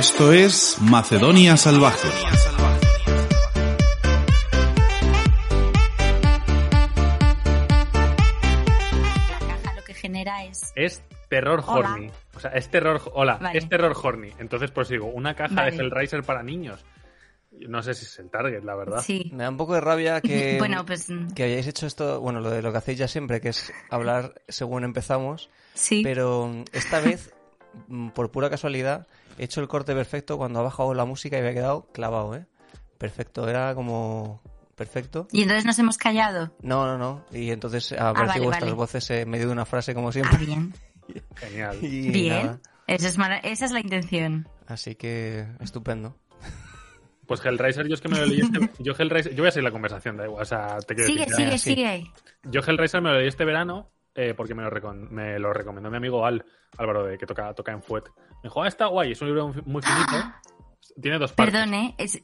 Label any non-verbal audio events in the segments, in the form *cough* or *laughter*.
Esto es Macedonia Salvaje. lo que genera es... Es terror Hola. horny. O sea, es terror... Hola, Vale. es terror horny. Entonces, pues digo, una caja Vale. de Hellraiser para niños. No sé si es el target, la verdad. Sí. Me da un poco de rabia que, *laughs* Bueno, pues mm, que hayáis hecho esto, bueno, lo de lo que hacéis ya siempre, que es hablar según empezamos, sí. pero mm, esta vez, mm, por pura casualidad, he hecho el corte perfecto cuando ha bajado la música y me ha quedado clavado, ¿eh? Perfecto, era como perfecto. Y entonces nos hemos callado. No, no, no. Y entonces apareció vale, vuestras vale. voces en medio de una frase como Ah, siempre. bien. *laughs* Genial. Y Bien. Eso es Esa es la intención. Así que estupendo. *laughs* Pues Hellraiser, yo es que me lo leí este... Yo Hellraiser... Yo voy a seguir la conversación, da igual. O sea, te quiero Sigue, decir, sigue, sigue. Yo Hellraiser me lo leí este verano eh, porque me lo, recom- me lo recomendó mi amigo Al, Álvaro, de que toca, toca en Fuet. Me dijo, ah, está guay, es un libro muy- finito. Tiene dos partes. Perdón, ¿eh? Es-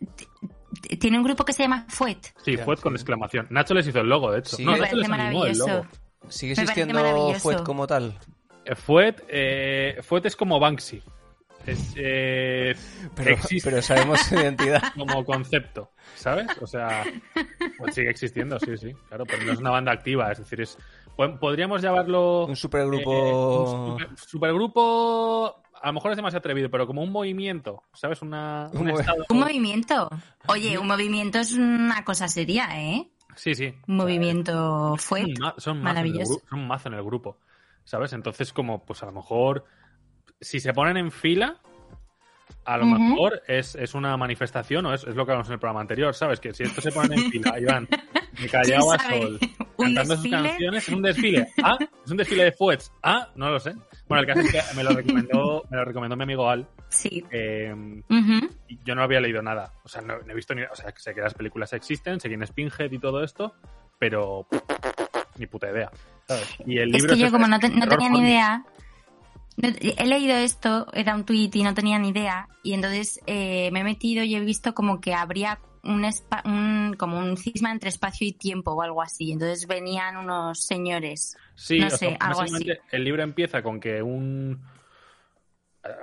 tiene un grupo que se llama Fuet. Sí, Fuet con exclamación. Nacho les hizo el logo, de hecho. Sí. No, Me Nacho les animó el logo. ¿Sigue existiendo. Fuet como tal? Eh, Fuet, eh, Fuet es como Banksy. Es, eh, Pero, existe pero sabemos su identidad. *laughs* como concepto, ¿sabes? O sea, pues sigue existiendo, sí, sí, claro, pero no es una banda activa, es decir, es po- podríamos llamarlo Un eh, supergrupo... un super- supergrupo, a lo mejor es demasiado atrevido, pero como un movimiento, ¿sabes? Una, un estado. Un movimiento. Oye, un movimiento es una cosa seria, ¿eh? Sí, sí. Un movimiento Son Fuet. ma- son Maravilloso. son mazo en el grupo, ¿sabes? Entonces, como, pues a lo mejor, si se ponen en fila, a lo mejor es, es una manifestación o es, es lo que hablamos en el programa anterior, ¿sabes? Que si estos se ponen en fila y van de callao a sol, ¿Un cantando sus canciones, es un desfile. Ah, es un desfile de fuets. Ah, no lo sé. Bueno, el caso es que me lo recomendó, me lo recomendó mi amigo Al. Sí. eh, y yo no había leído nada. O sea, no, no he visto ni. O sea, sé que las películas existen, sé quién es Pinhead y todo esto, pero. ni puta idea. ¿sabes? Y el Es libro que yo es- como no, te- es no terror tenía ni idea, he leído esto, era un tweet y no tenía ni idea, y entonces eh, me he metido y he visto como que habría un, un- como un cisma entre espacio y tiempo o algo así. Entonces venían unos señores. Sí, no sea, sé, algo básicamente el libro empieza con que un.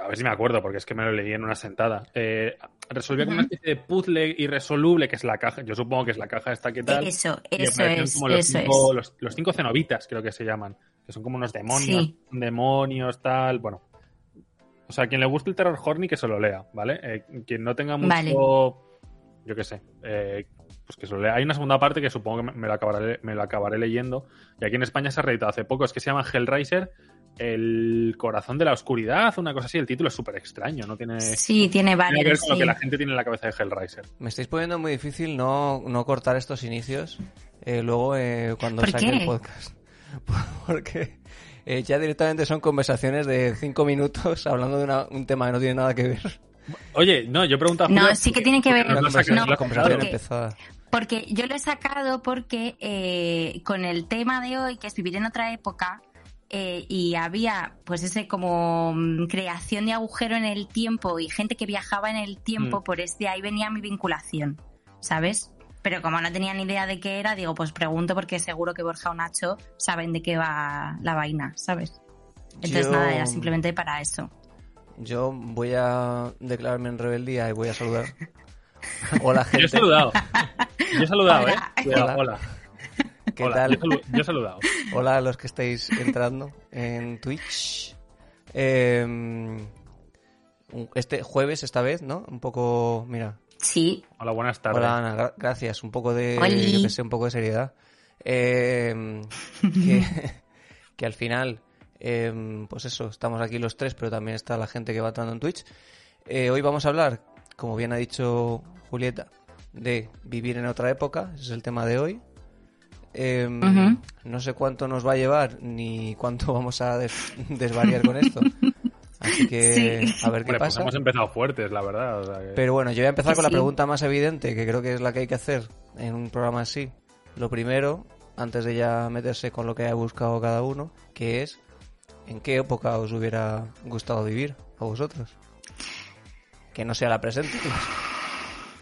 A ver si me acuerdo, porque es que me lo leí en una sentada. Eh, resolvía como una especie de puzzle irresoluble, que es la caja. Yo supongo que es la caja esta que tal. Eso, eso es, como los, eso cinco, es. Los, los cinco cenobitas, creo que se llaman. Que son como unos demonios. Sí. Demonios, tal. Bueno. O sea, quien le guste el terror horny, que se lo lea, ¿vale? Eh, quien no tenga mucho. Vale. Yo qué sé. eh, pues que se lo lea. Hay una segunda parte que supongo que me, me lo acabaré, me lo acabaré leyendo. Y aquí en España se ha reeditado hace poco. Es que se llama Hellraiser. El corazón de la oscuridad, una cosa así. El título es súper extraño, no tiene, Sí, tiene tiene que ver varios. con lo que la gente tiene en la cabeza de Hellraiser. Me estáis poniendo muy difícil no, no cortar estos inicios eh, luego eh, cuando ¿Por saque qué? el podcast. *laughs* Porque eh, ya directamente son conversaciones de cinco minutos *laughs* hablando de una- un tema que no tiene nada que ver. Oye, no, yo preguntaba. No, sí que tiene que ver- No, conversación, no, una conversación porque- empezada. Porque yo lo he sacado porque eh, con el tema de hoy, que es vivir en otra época, eh, y había pues ese como mm, creación de agujero en el tiempo y gente que viajaba en el tiempo, Mm. por este ahí venía mi vinculación, ¿sabes? Pero como no tenía ni idea de qué era, digo, pues pregunto porque seguro que Borja o Nacho saben de qué va la vaina, ¿sabes? Entonces Yo- nada, era simplemente para eso. Yo voy a declararme en rebeldía y voy a saludar. *laughs* Hola, Yo he gente. saludado. Yo he saludado, Hola. ¿eh? Hola. hola. ¿Qué Hola, tal? Yo, he salu- yo he saludado. Hola a los que estáis entrando en Twitch. Eh, este jueves, esta vez, ¿no? Un poco, mira. Sí, Hola, buenas tardes. Hola Ana, gra- gracias. Un poco de, Oli. yo que sé, un poco de seriedad. Eh, *laughs* que, que al final, eh, pues eso, estamos aquí los tres, pero también está la gente que va entrando en Twitch. Eh, hoy vamos a hablar, como bien ha dicho Julieta, de vivir en otra época. Ese es el tema de hoy. Eh, Ujú. No sé cuánto nos va a llevar ni cuánto *laughs* vamos a des- desvariar con esto. Así que Sí. a ver qué Hombre, pues pasa. hemos empezado fuertes, la verdad. o sea que- Pero bueno, yo voy a empezar Que con la sí. pregunta más evidente, que creo que es la que hay que hacer en un programa así. Lo primero, antes de ya meterse con lo que haya buscado cada uno, que es ¿en qué época os hubiera gustado vivir a vosotros? Que no sea la presente.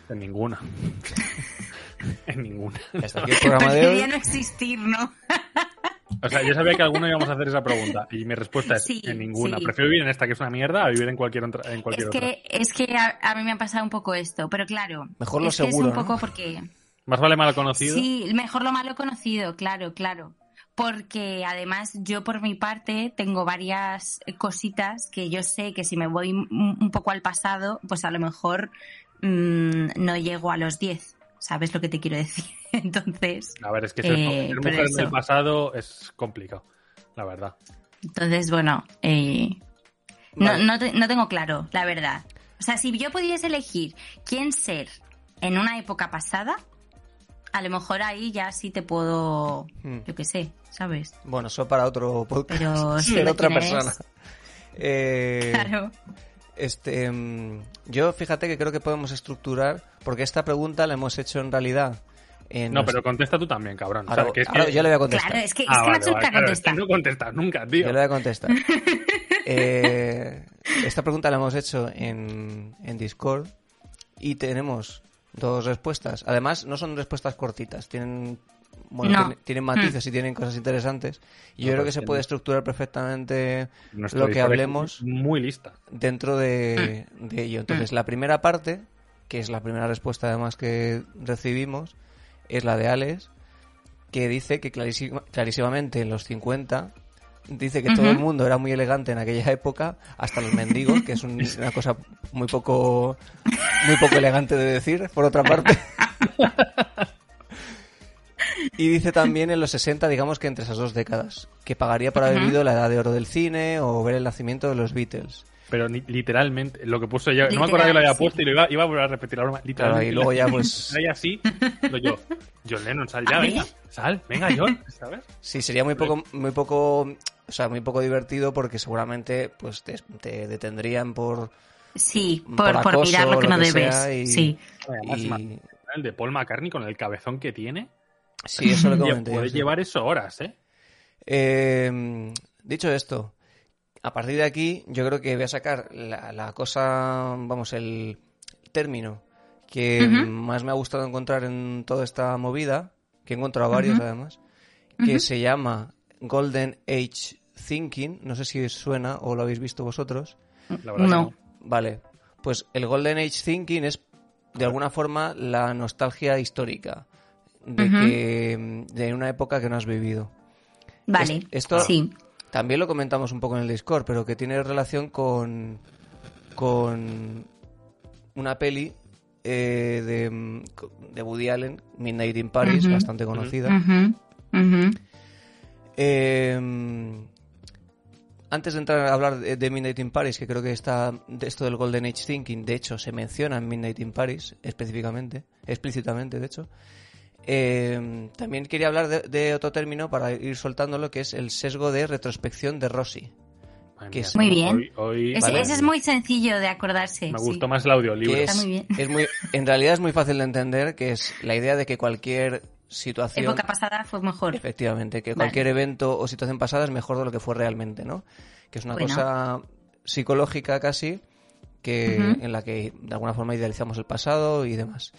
En ninguna. *laughs* en ninguna. Hasta aquí el programa de preferiría hoy. no existir, ¿no? O sea, yo sabía que alguno íbamos a hacer esa pregunta y mi respuesta es Sí, en ninguna. sí. Prefiero vivir en esta que es una mierda a vivir en cualquier otra. En cualquier Es que, es que a, a mí me ha pasado un poco esto, pero claro. Mejor lo es que seguro, Es un ¿no? poco porque. Más vale malo conocido. Sí, mejor lo malo conocido, claro, claro. Porque además yo por mi parte tengo varias cositas que yo sé que si me voy un poco al pasado, pues a lo mejor mm, no llego a los 10. ¿Sabes lo que te quiero decir? *laughs* Entonces, A ver, es que ser, Eh, ser pero mujer en el pasado es complicado, la verdad. entonces bueno, eh, no, Vale. no, te- no tengo claro, la verdad. O sea, si yo pudiese elegir quién ser en una época pasada, a lo mejor ahí ya sí te puedo, Hmm. yo qué sé, ¿sabes? Bueno, eso para otro podcast. Pero *laughs* sí, Ser otra persona. Eh, Claro. Este, mm, yo fíjate que creo que podemos estructurar, porque esta pregunta la hemos hecho en realidad en No, pero contesta tú también, cabrón. O Ahora, sea, que es ahora que- yo le voy a contestar. Claro, es que, es Ah, que vale, vale, claro, es que contestar. no contestas nunca, tío. Yo le voy a contestar. *laughs* Eh, esta pregunta la hemos hecho en, en Discord y tenemos dos respuestas. Además, no son respuestas cortitas, tienen bueno, No. tienen, tienen matices y tienen cosas interesantes. Y yo No, creo que se puede estructurar perfectamente Nuestro lo que hablemos Muy lista. dentro de, de ello. Entonces, la primera parte, que es la primera respuesta además que recibimos, es la de Alex, que dice que clarísima- clarísimamente en los 50 dice que todo el mundo era muy elegante en aquella época, hasta los mendigos, que es un- *laughs* una cosa muy poco muy poco elegante de decir, por otra parte. Y dice también en los 60, digamos que entre esas dos décadas, que pagaría por haber vivido la edad de oro del cine o ver el nacimiento de los Beatles. Pero ni- literalmente, lo que puso yo, no me acordaba que lo había sí. puesto y lo iba, iba a volver a repetir la broma. Literalmente. y luego ya, pues- *laughs* Ahí así, lo yo. John Lennon, sal ya, venga. Sal, venga, John, ¿sabes? Sí, sería muy poco, muy poco, o sea, muy poco divertido porque seguramente pues te, te detendrían por, Sí, Por por, mirar lo que lo no que debes. y- Sí. Y el de Paul McCartney con el cabezón que tiene. sí, eso lo *laughs* comenté. yo, puede sí. llevar eso horas, ¿eh? Eh, dicho esto, a partir de aquí yo creo que voy a sacar la, la cosa, vamos, el término que más me ha gustado encontrar en toda esta movida, que he encontrado varios además, que se llama Golden Age Thinking, no sé si os suena o lo habéis visto vosotros. La verdad No. que Vale, pues el Golden Age Thinking es de alguna forma la nostalgia histórica de que de una época que no has vivido. Vale. Es- esto- Sí. También lo comentamos un poco en el Discord, pero que tiene relación con con una peli eh, de, de Woody Allen, Midnight in Paris, bastante conocida. Eh, antes de entrar a hablar de, de Midnight in Paris, que creo que está de esto del Golden Age Thinking, de hecho se menciona en Midnight in Paris específicamente, explícitamente de hecho. Eh, también quería hablar de, de otro término para ir soltándolo, que es el sesgo de retrospección de Rossi. Que mía, es- Muy bien. Hoy, hoy- Ese, Vale. ese es muy sencillo de acordarse. me sí. gustó más el audiolibro. Que Está es, muy bien. es muy, en realidad es muy fácil de entender, que es la idea de que cualquier situación... Época pasada fue mejor. Efectivamente, que Vale. cualquier evento o situación pasada es mejor de lo que fue realmente, ¿no? Que es una Bueno. cosa psicológica casi, que en la que de alguna forma idealizamos el pasado y demás.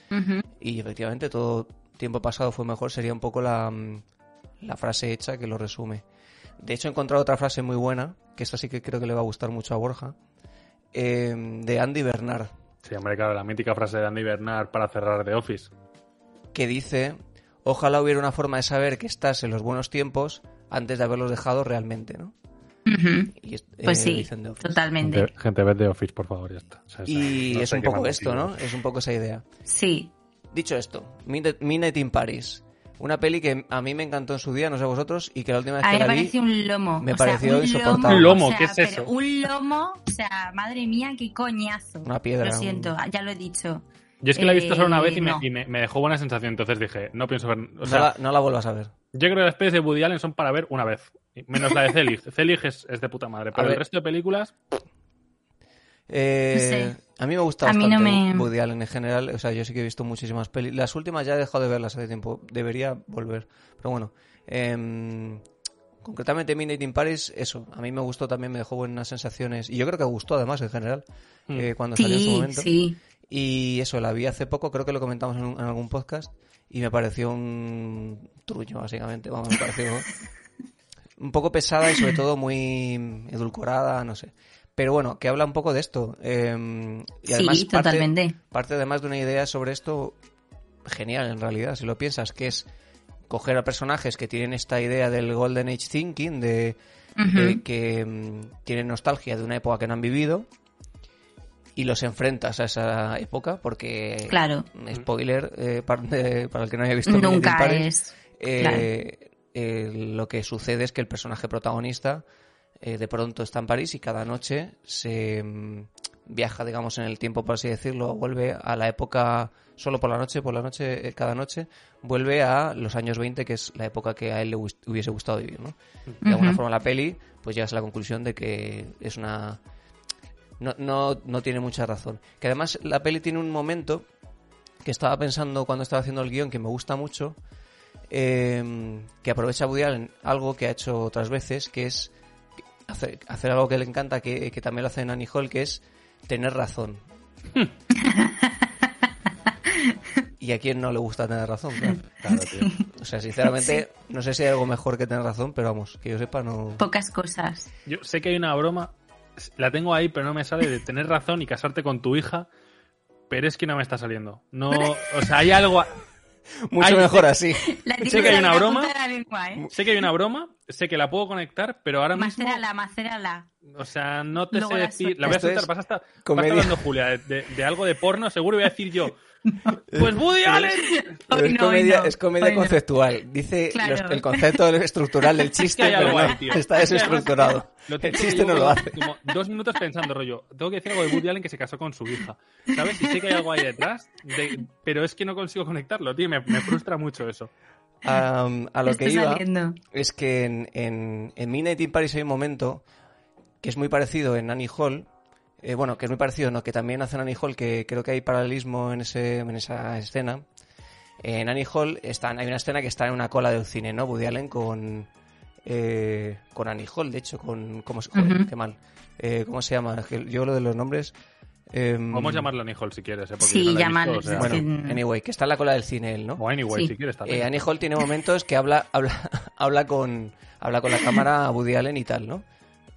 Y efectivamente todo tiempo pasado fue mejor sería un poco la, mm, la frase hecha que lo resume. De hecho he encontrado otra frase muy buena, que esta sí que creo que le va a gustar mucho a Borja, eh, de Andy Bernard, Sí, hombre, claro, la mítica frase de Andy Bernard para cerrar The Office. que dice, ojalá hubiera una forma de saber que estás en los buenos tiempos antes de haberlos dejado realmente, ¿no? Y es- Pues eh, sí, dicen The Office. totalmente. Gente, gente, ved The Office, por favor, ya está. O sea, Y no es un poco esto. ¿no? Es un poco esa idea. Sí. Dicho esto, Midnight in Paris. Una peli que a mí me encantó en su día, no sé vosotros, y que la última vez A que mí me la vi... pareció un lomo. me o sea, pareció un insoportable. Lomo, ¿Un lomo? o sea, ¿Qué es eso? Un lomo, o sea, madre mía, qué coñazo. Una piedra, Lo un- siento, ya lo he dicho. Yo es que la he visto solo una Eh, vez y, me, no. y me- me dejó buena sensación, entonces dije, no pienso ver... O no, sea, la, no la vuelvas a ver. yo creo que las pelis de Woody Allen son para ver una vez. Menos la de Zelig. Zelig *laughs* es, es de puta madre, pero el resto de películas... Eh, No sé. A mí me gusta bastante no me- Woody Allen en general. O sea, yo sí que he visto muchísimas pelis. Las últimas ya he dejado de verlas hace tiempo. Debería volver. Pero bueno. em, concretamente Midnight in Paris, eso. A mí me gustó también, me dejó buenas sensaciones. Y yo creo que gustó además en general. Mm. eh, cuando salió en su momento. sí. Y eso, la vi hace poco, creo que lo comentamos en, un- en algún podcast, y me pareció un trullo, básicamente. Vamos, me pareció... *laughs* un poco pesada y sobre todo muy edulcorada, no sé. Pero bueno, que habla un poco de esto. eh, y además sí, parte- totalmente. parte además de una idea sobre esto genial en realidad, si lo piensas, que es coger a personajes que tienen esta idea del Golden Age Thinking, de eh, que mm, tienen nostalgia de una época que no han vivido y los enfrentas a esa época porque Claro. spoiler eh, para el que no haya visto Nunca Paris, es. eh, eh, lo que sucede es que el personaje protagonista eh, de pronto está en París y cada noche se mm, viaja, digamos, en el tiempo, por así decirlo, vuelve a la época, solo por la noche, por la noche, eh, cada noche, vuelve a los años 20, que es la época que a él le hubiese gustado vivir, ¿no? De alguna forma la peli, pues llegas a la conclusión de que es una... No, no, no tiene mucha razón. Que además la peli tiene un momento que estaba pensando cuando estaba haciendo el guion que me gusta mucho, eh, que aprovecha Woody Allen algo que ha hecho otras veces, que es hacer, hacer algo que le encanta, que, que también lo hace en Annie Hall, que es tener razón. *laughs* y a quién no le gusta tener razón, claro. Claro, tío. O sea, sinceramente, no sé si hay algo mejor que tener razón, pero vamos, que yo sepa, no. Pocas cosas. Yo sé que hay una broma, la tengo ahí, pero no me sale de tener razón y casarte con tu hija, pero es que no me está saliendo. No, o sea, hay algo. Mucho Ay, mejor así. *laughs* Sé que hay una broma. lengua, ¿eh? Sé que hay una broma, sé que la puedo conectar, pero ahora mismo. Macérala, macérala. O sea, no te Luego sé la decir. La voy a soltar, es vas a estar, Julia, de, de- de algo de porno, seguro voy a decir yo. *laughs* *laughs* Pues Woody Allen. Pero es comedia, no, es comedia hoy no. conceptual. Dice Claro. los- el concepto estructural del *laughs* chiste, pero está desestructurado. Lo El chiste no lo hace. Como dos minutos pensando, rollo. Tengo que decir algo de Woody Allen que se casó con su hija. ¿Sabes? Y sé que hay algo ahí detrás, de- pero es que no consigo conectarlo, tío. Me, me frustra mucho eso. A, a lo que iba saliendo. es que en, en, en Midnight in Paris hay un momento que es muy parecido en Annie Hall. Eh, bueno, que es muy parecido, no, que también hace Annie Hall, que creo que hay paralelismo en, ese, en esa escena. En Annie Hall están, hay una escena que está en una cola del cine, ¿no? Woody Allen con, eh, con Annie Hall, de hecho, con... ¿Cómo, se- joder, Ujú. qué mal. Eh, ¿Cómo se llama? Yo lo de los nombres... em, Podemos llamarlo Annie Hall si quieres, ¿eh? Porque Sí, no llamarlo, o sea, Bueno, anyway, que está en la cola del cine él, ¿no? O anyway, Sí. si quieres Eh, también. Annie Hall tiene momentos que habla, *laughs* habla, habla con habla con la cámara a Woody Allen y tal, ¿no?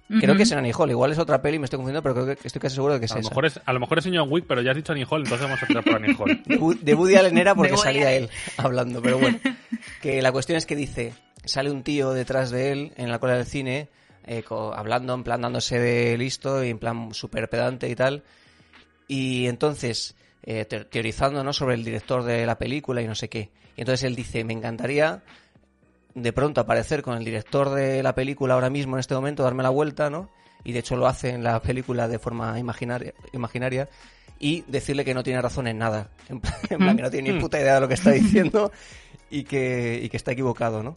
Creo que es en Annie Hall, igual es otra peli, me estoy confundiendo, pero creo que estoy casi seguro de que es a, lo esa. mejor es, a lo mejor es en John Wick, pero ya has dicho Annie Hall, entonces vamos a tirar por Annie Hall. *laughs* De, de Woody Allen era porque salía él hablando, pero bueno. *laughs* Que la cuestión es que dice, sale un tío detrás de él en la cola del cine, eh, hablando, en plan dándose de listo y en plan súper pedante y tal. Y entonces, eh, te- teorizando ¿no? sobre el director de la película y no sé qué. Y entonces él dice, me encantaría de pronto aparecer con el director de la película ahora mismo en este momento, darme la vuelta, ¿no? Y de hecho lo hace en la película de forma imaginaria, imaginaria y decirle que no tiene razón en nada. *laughs* En plan, en plan, que no tiene ni puta idea de lo que está *laughs* diciendo y que, y que está equivocado, ¿no?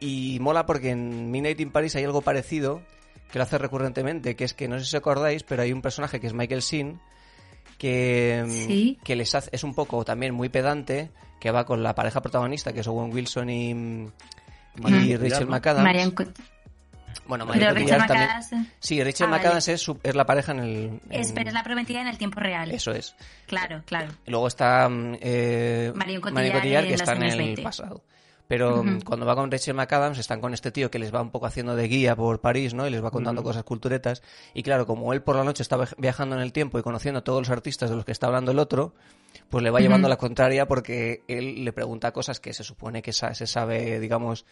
Y mola porque en Midnight in Paris hay algo parecido que lo hace recurrentemente, que es que no sé si os acordáis, pero hay un personaje que es Michael Sheen que, Sí. que les hace, es un poco también muy pedante, que va con la pareja protagonista, que es Owen Wilson y, mm, y Marion Rachel. McAdams. Marian Bueno, Marion Rachel Cotillard también. McAdams Sí, Rachel Ah, vale. McAdams es, su- es la pareja en el... en- es, pero es la prometida en el tiempo real. Eso es. Claro, claro. Y Luego está mm, eh, Marion Cotillard Marion Cotillard, que está en el 20. pasado. Pero mm, cuando va con Rachel McAdams están con este tío que les va un poco haciendo de guía por París, ¿no? Y les va contando cosas culturetas. Y claro, como él por la noche está viaj- viajando en el tiempo y conociendo a todos los artistas de los que está hablando el otro, pues le va llevando Ujú. la contraria porque él le pregunta cosas que se supone que se sabe, digamos,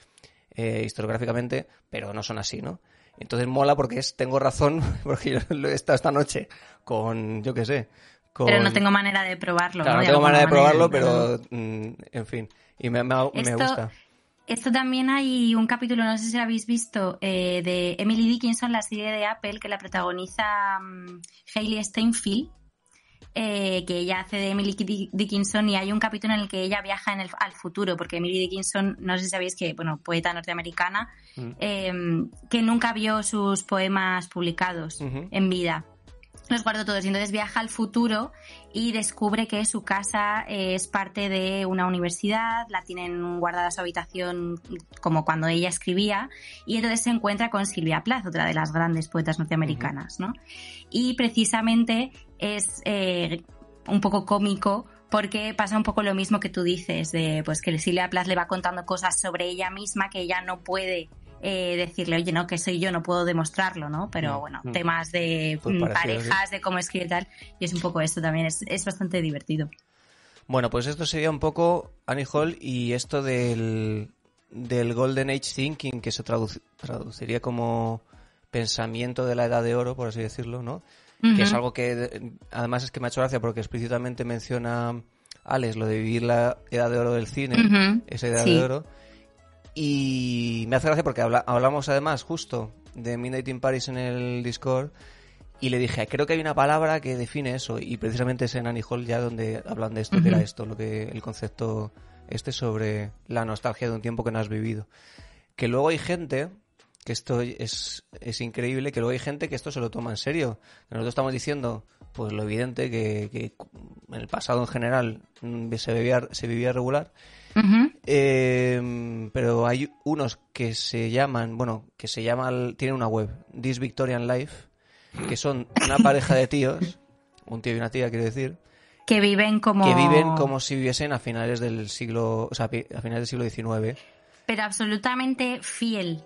eh, historiográficamente, pero no son así, ¿no? Entonces mola porque es, tengo razón, *laughs* porque yo lo he estado esta noche con, yo qué sé, con... Pero no tengo manera de probarlo. Claro, ¿no? no tengo manera de probarlo, manera. pero mm, en fin. Y me, me, me Esto- gusta. Esto también hay un capítulo, no sé si lo habéis visto, eh, de Emily Dickinson, la serie de Apple, que la protagoniza mm, Hailey Steinfeld, eh, que ella hace de Emily Di- Dickinson y hay un capítulo en el que ella viaja en el, al futuro, porque Emily Dickinson, no sé si sabéis que, bueno, poeta norteamericana, Mm. eh, que nunca vio sus poemas publicados en vida. Los guardó todos y entonces viaja al futuro y descubre que su casa eh, es parte de una universidad, la tienen guardada su habitación como cuando ella escribía y entonces se encuentra con Silvia Plath, otra de las grandes poetas norteamericanas, ¿no? Y precisamente es eh, un poco cómico porque pasa un poco lo mismo que tú dices, de pues que Silvia Plath le va contando cosas sobre ella misma que ella no puede eh, decirle, oye, no, que soy yo, no puedo demostrarlo, ¿no? Pero Mm, bueno, mm. temas de Pues mm, parejas, de cómo escribe y tal, y es un poco esto también, es, es bastante divertido. Bueno, pues esto sería un poco Annie Hall y esto del, del Golden Age Thinking, que se traduc- traduciría como pensamiento de la edad de oro, por así decirlo, ¿no? Que es algo que además es que me ha hecho gracia porque explícitamente menciona Alex lo de vivir la edad de oro del cine, esa edad sí. de oro. Y me hace gracia porque habla- hablamos además justo de Midnight in Paris en el Discord y le dije, creo que hay una palabra que define eso y precisamente es en Annie Hall ya donde hablan de esto, que era esto, lo que el concepto este sobre la nostalgia de un tiempo que no has vivido. Que luego hay gente, que esto es, es increíble, que luego hay gente que esto se lo toma en serio. Nosotros estamos diciendo, pues lo evidente, que, que en el pasado en general mm, se vivía, se vivía regular. Eh, pero hay unos que se llaman, bueno, que se llaman, tienen una web, This Victorian Life, que son una pareja de tíos, un tío y una tía, quiero decir, Que viven como... que viven como si viviesen a finales del siglo, o sea, pi- a finales del siglo XIX. Pero absolutamente fiel.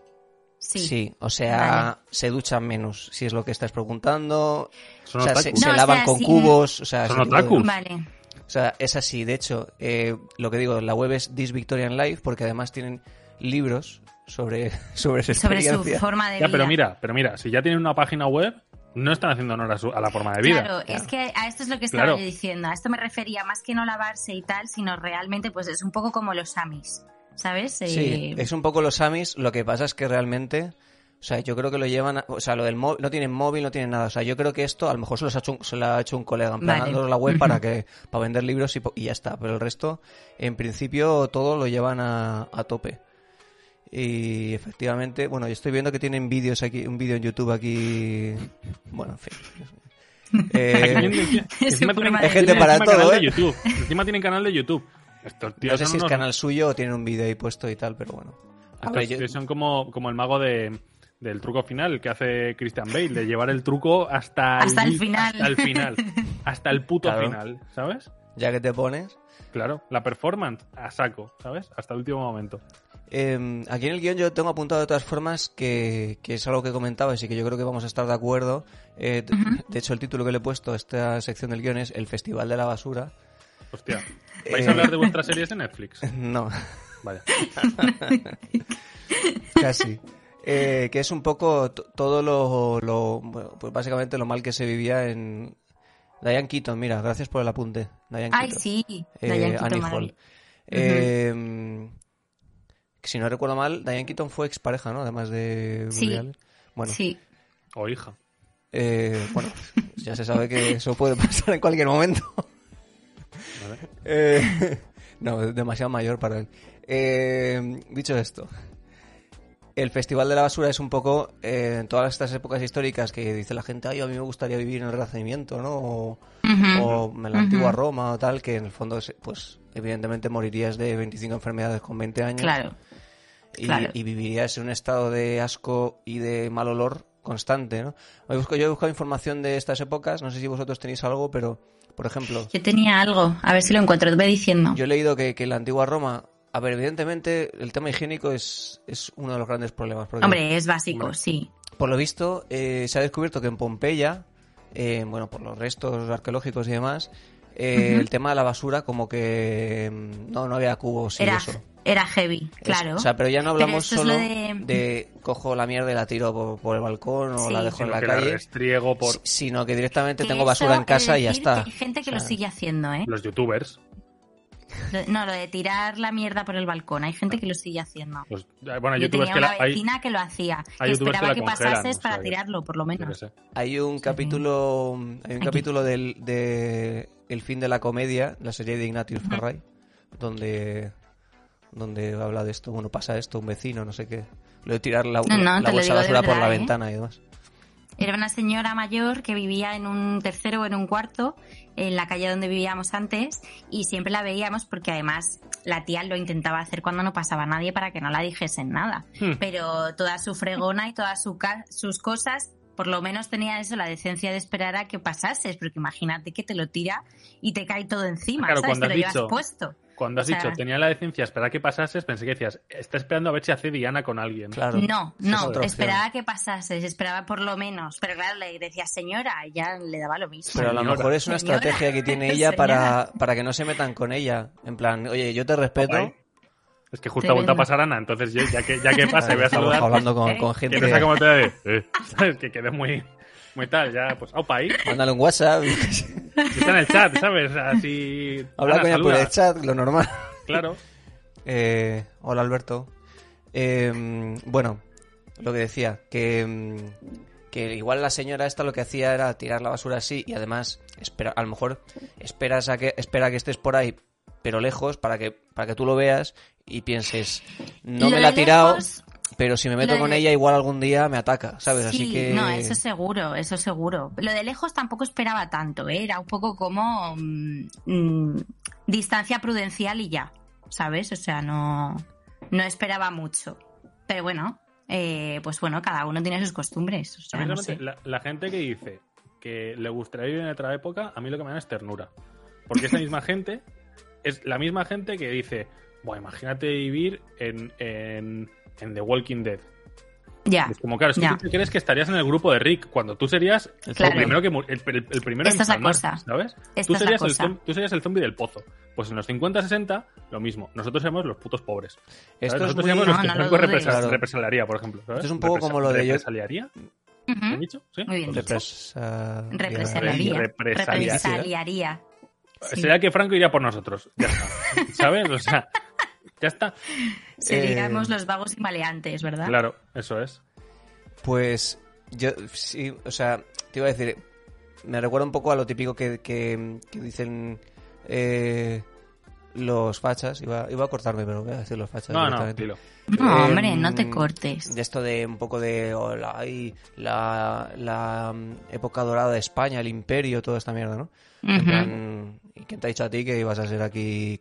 Sí. o sea, Vale. se duchan menos, si es lo que estás preguntando. Son o sea, se, o lavan sea, con sí. cubos, o sea, Son otakus. Vale. O sea, es así. De hecho, eh, lo que digo, la web es This Victorian Life porque además tienen libros sobre, *laughs* sobre su Sobre su forma de Ya, vida. pero mira, pero mira, si ya tienen una página web, no están haciendo honor a, su- a la forma de vida. Claro, es que a esto es lo que estaba Claro. yo diciendo. A esto me refería más que no lavarse y tal, sino realmente, pues es un poco como los Amis, ¿sabes? Sí, Eh, es un poco los Amis. Lo que pasa es que realmente, o sea, yo creo que lo llevan, a- o sea, lo del móvil, no tienen móvil, no tienen nada. O sea, yo creo que esto a lo mejor se, los ha hecho un, se lo ha hecho un colega, en plan, Vale. dándonos la web para *laughs* que para vender libros y, ya está. Pero el resto, en principio, todo lo llevan a, a tope. Y efectivamente, bueno, yo estoy viendo que tienen vídeos aquí, un vídeo en YouTube aquí. Bueno, en fin. *laughs* Eh, Encima *laughs* su tienen- Hay gente tienen para encima todo, canal ¿eh? de YouTube. Encima tienen canal de YouTube. Estos tíos no sé son si es canal suyo o tienen un vídeo ahí puesto y tal, pero bueno. Ver, yo- son como, como el mago de, del truco final que hace Christian Bale, de llevar el truco hasta, Hasta el final. Hasta el final. Hasta el puto Claro. final, ¿sabes? ya que te pones. Claro, la performance a saco, ¿sabes? Hasta el último momento. Eh, aquí en el guion yo tengo apuntado de todas formas que, que es algo que comentabas y que yo creo que vamos a estar de acuerdo. Eh, De hecho, el título que le he puesto a esta sección del guion es El Festival de la Basura. Hostia. ¿Vais Eh. a hablar de vuestras *laughs* series de Netflix? No, Vaya. *laughs* *laughs* casi. Eh, que es un poco todo lo, lo- bueno, pues básicamente lo mal que se vivía en Diane Keaton. Mira, gracias por el apunte. Diane Ay, Keaton. sí. Eh, Diane Keaton, Annie. Hall. Eh, si no recuerdo mal, Diane Keaton fue expareja, ¿no? Además de Sí. Bueno, Sí. O hija. Eh, bueno, ya se sabe que eso puede pasar en cualquier momento. ¿vale? Eh, *laughs* no, es demasiado mayor para él. Eh, dicho esto, el Festival de la Basura es un poco eh, en todas estas épocas históricas que dice la gente, ay, a mí me gustaría vivir en el Renacimiento, ¿no? O, en la antigua. Roma o tal, que en el fondo, es- pues, evidentemente morirías de 25 enfermedades con 20 años. Claro. y, claro. y vivirías en un estado de asco y de mal olor constante, ¿no? Hoy busco- yo he buscado información de estas épocas, no sé si vosotros tenéis algo, pero, por ejemplo, Yo tenía algo, a ver si lo encuentro, te voy diciendo. yo he leído que, que en la antigua Roma, a ver, evidentemente el tema higiénico es, es uno de los grandes problemas. Porque, Hombre, es básico, sí. por lo visto, eh, se ha descubierto que en Pompeya, eh, bueno, por los restos arqueológicos y demás, eh, el tema de la basura como que mm, no, no había cubos y Era, eso. era heavy, Es- claro. o sea, pero ya no hablamos solo lo de... de- cojo la mierda y la tiro por, por el balcón o Sí. la dejo en la que la calle, restriego por sino que directamente Que tengo basura en casa y ya está. hay gente que O lo sigue haciendo, ¿eh? los youtubers. No, lo de tirar la mierda por el balcón. Hay gente que lo sigue haciendo. Los- eh, bueno, Yo tenía que una la, hay, vecina que lo hacía. hay que que esperaba que, congelan, pasases o para sea que- tirarlo, por lo menos. Hay un Sí. capítulo, hay un Aquí. capítulo del, de El fin de la comedia, la serie de Ignatius Ujú. Farray, donde donde habla de esto, bueno, pasa esto, un vecino, no sé qué, lo de tirar la, No, no, la bolsa de basura por la ¿eh? ventana y demás. Era una señora mayor que vivía en un tercero o en un cuarto, en la calle donde vivíamos antes, y siempre la veíamos porque además la tía lo intentaba hacer cuando no pasaba nadie para que no la dijesen nada. Hmm. Pero toda su fregona y todas su sus cosas, por lo menos tenía eso, la decencia de esperar a que pasases, porque imagínate que te lo tira y te cae todo encima, Claro, ¿sabes? cuando Te lo llevas puesto. Cuando has O sea- dicho tenía la decencia de esperar a que pasases, pensé que decías, está esperando a ver si hace Diana con alguien. Claro. No, es no, esperaba que pasase, esperaba por lo menos. Pero claro, le decía señora y ya le daba lo mismo. Pero a lo Señora. mejor es una Señora. estrategia que tiene ella *laughs* para, para que no se metan con ella. En plan, oye, yo te respeto. Es que justo ha vuelto a pasar Ana, entonces yo, ya que, ya que *laughs* pasa y voy a saludar, hablando con, con que gente. no sé cómo te de, eh, ¿sabes? *laughs* Que quede muy, muy tal, ya, pues, aupa ahí, Mándale un WhatsApp. y- está en el chat, ¿sabes? Así, Habla Ana, con ella por el chat, lo normal. Claro. *laughs* Eh, hola Alberto. Eh, bueno, lo que decía, que, mm, que igual la señora esta lo que hacía era tirar la basura así y además espera, a lo mejor esperas a que espera que estés por ahí pero lejos para que para que tú lo veas y pienses no Lo me la ha tirado lejos, pero si me meto lo con de- ella igual algún día me ataca sabes así sí, que no, eso seguro, eso seguro. Lo de lejos tampoco esperaba tanto, ¿eh? era un poco como mm, mm, distancia prudencial y ya, ¿sabes? O sea, no, no esperaba mucho. Pero bueno, eh, pues bueno, cada uno tiene sus costumbres. O A sea, mí no realmente sé. la, la gente que dice que le gustaría vivir en otra época, a mí lo que me da es ternura. Porque esa misma *laughs* gente es la misma gente que dice, bueno, imagínate vivir en, en, en The Walking Dead. Ya, Es como, claro, es que Ya. tú te crees que estarías en el grupo de Rick cuando tú serías el Claro. primero que el, el- el primero Esta en es la palmar, cosa. ¿sabes? Esta Tú es la serías, el, cosa. zom- tú serías el zombie del pozo. Pues en los 50-60, lo mismo. Nosotros somos los putos pobres. ¿sabes? esto es Nosotros muy- seríamos los No, que no lo represal- Claro. represaliaría, por ejemplo. ¿sabes? Esto es un poco Represa- como lo de ¿Represaliaría? Ujú. ¿Me han dicho? Sí. muy bien. Represa- Represaliaría. Represaliaría. Represaliaría. Sí. Sería que Franco iría por nosotros. Ya está. ¿Sabes? O sea, ya está. Seríamos Eh, los vagos y maleantes, ¿verdad? Claro, eso es. Pues yo sí, o sea, te iba a decir, me recuerda un poco a lo típico que, que, que dicen eh, los fachas. Iba, iba a cortarme, pero voy a decir los fachas. No, no, dilo. No, Em, hombre, no te cortes. De esto de un poco de oh, la, la, la, mm, época dorada de España, el imperio, toda esta mierda, ¿no? En Ujú. plan, ¿Y quién te ha dicho a ti que ibas a ser aquí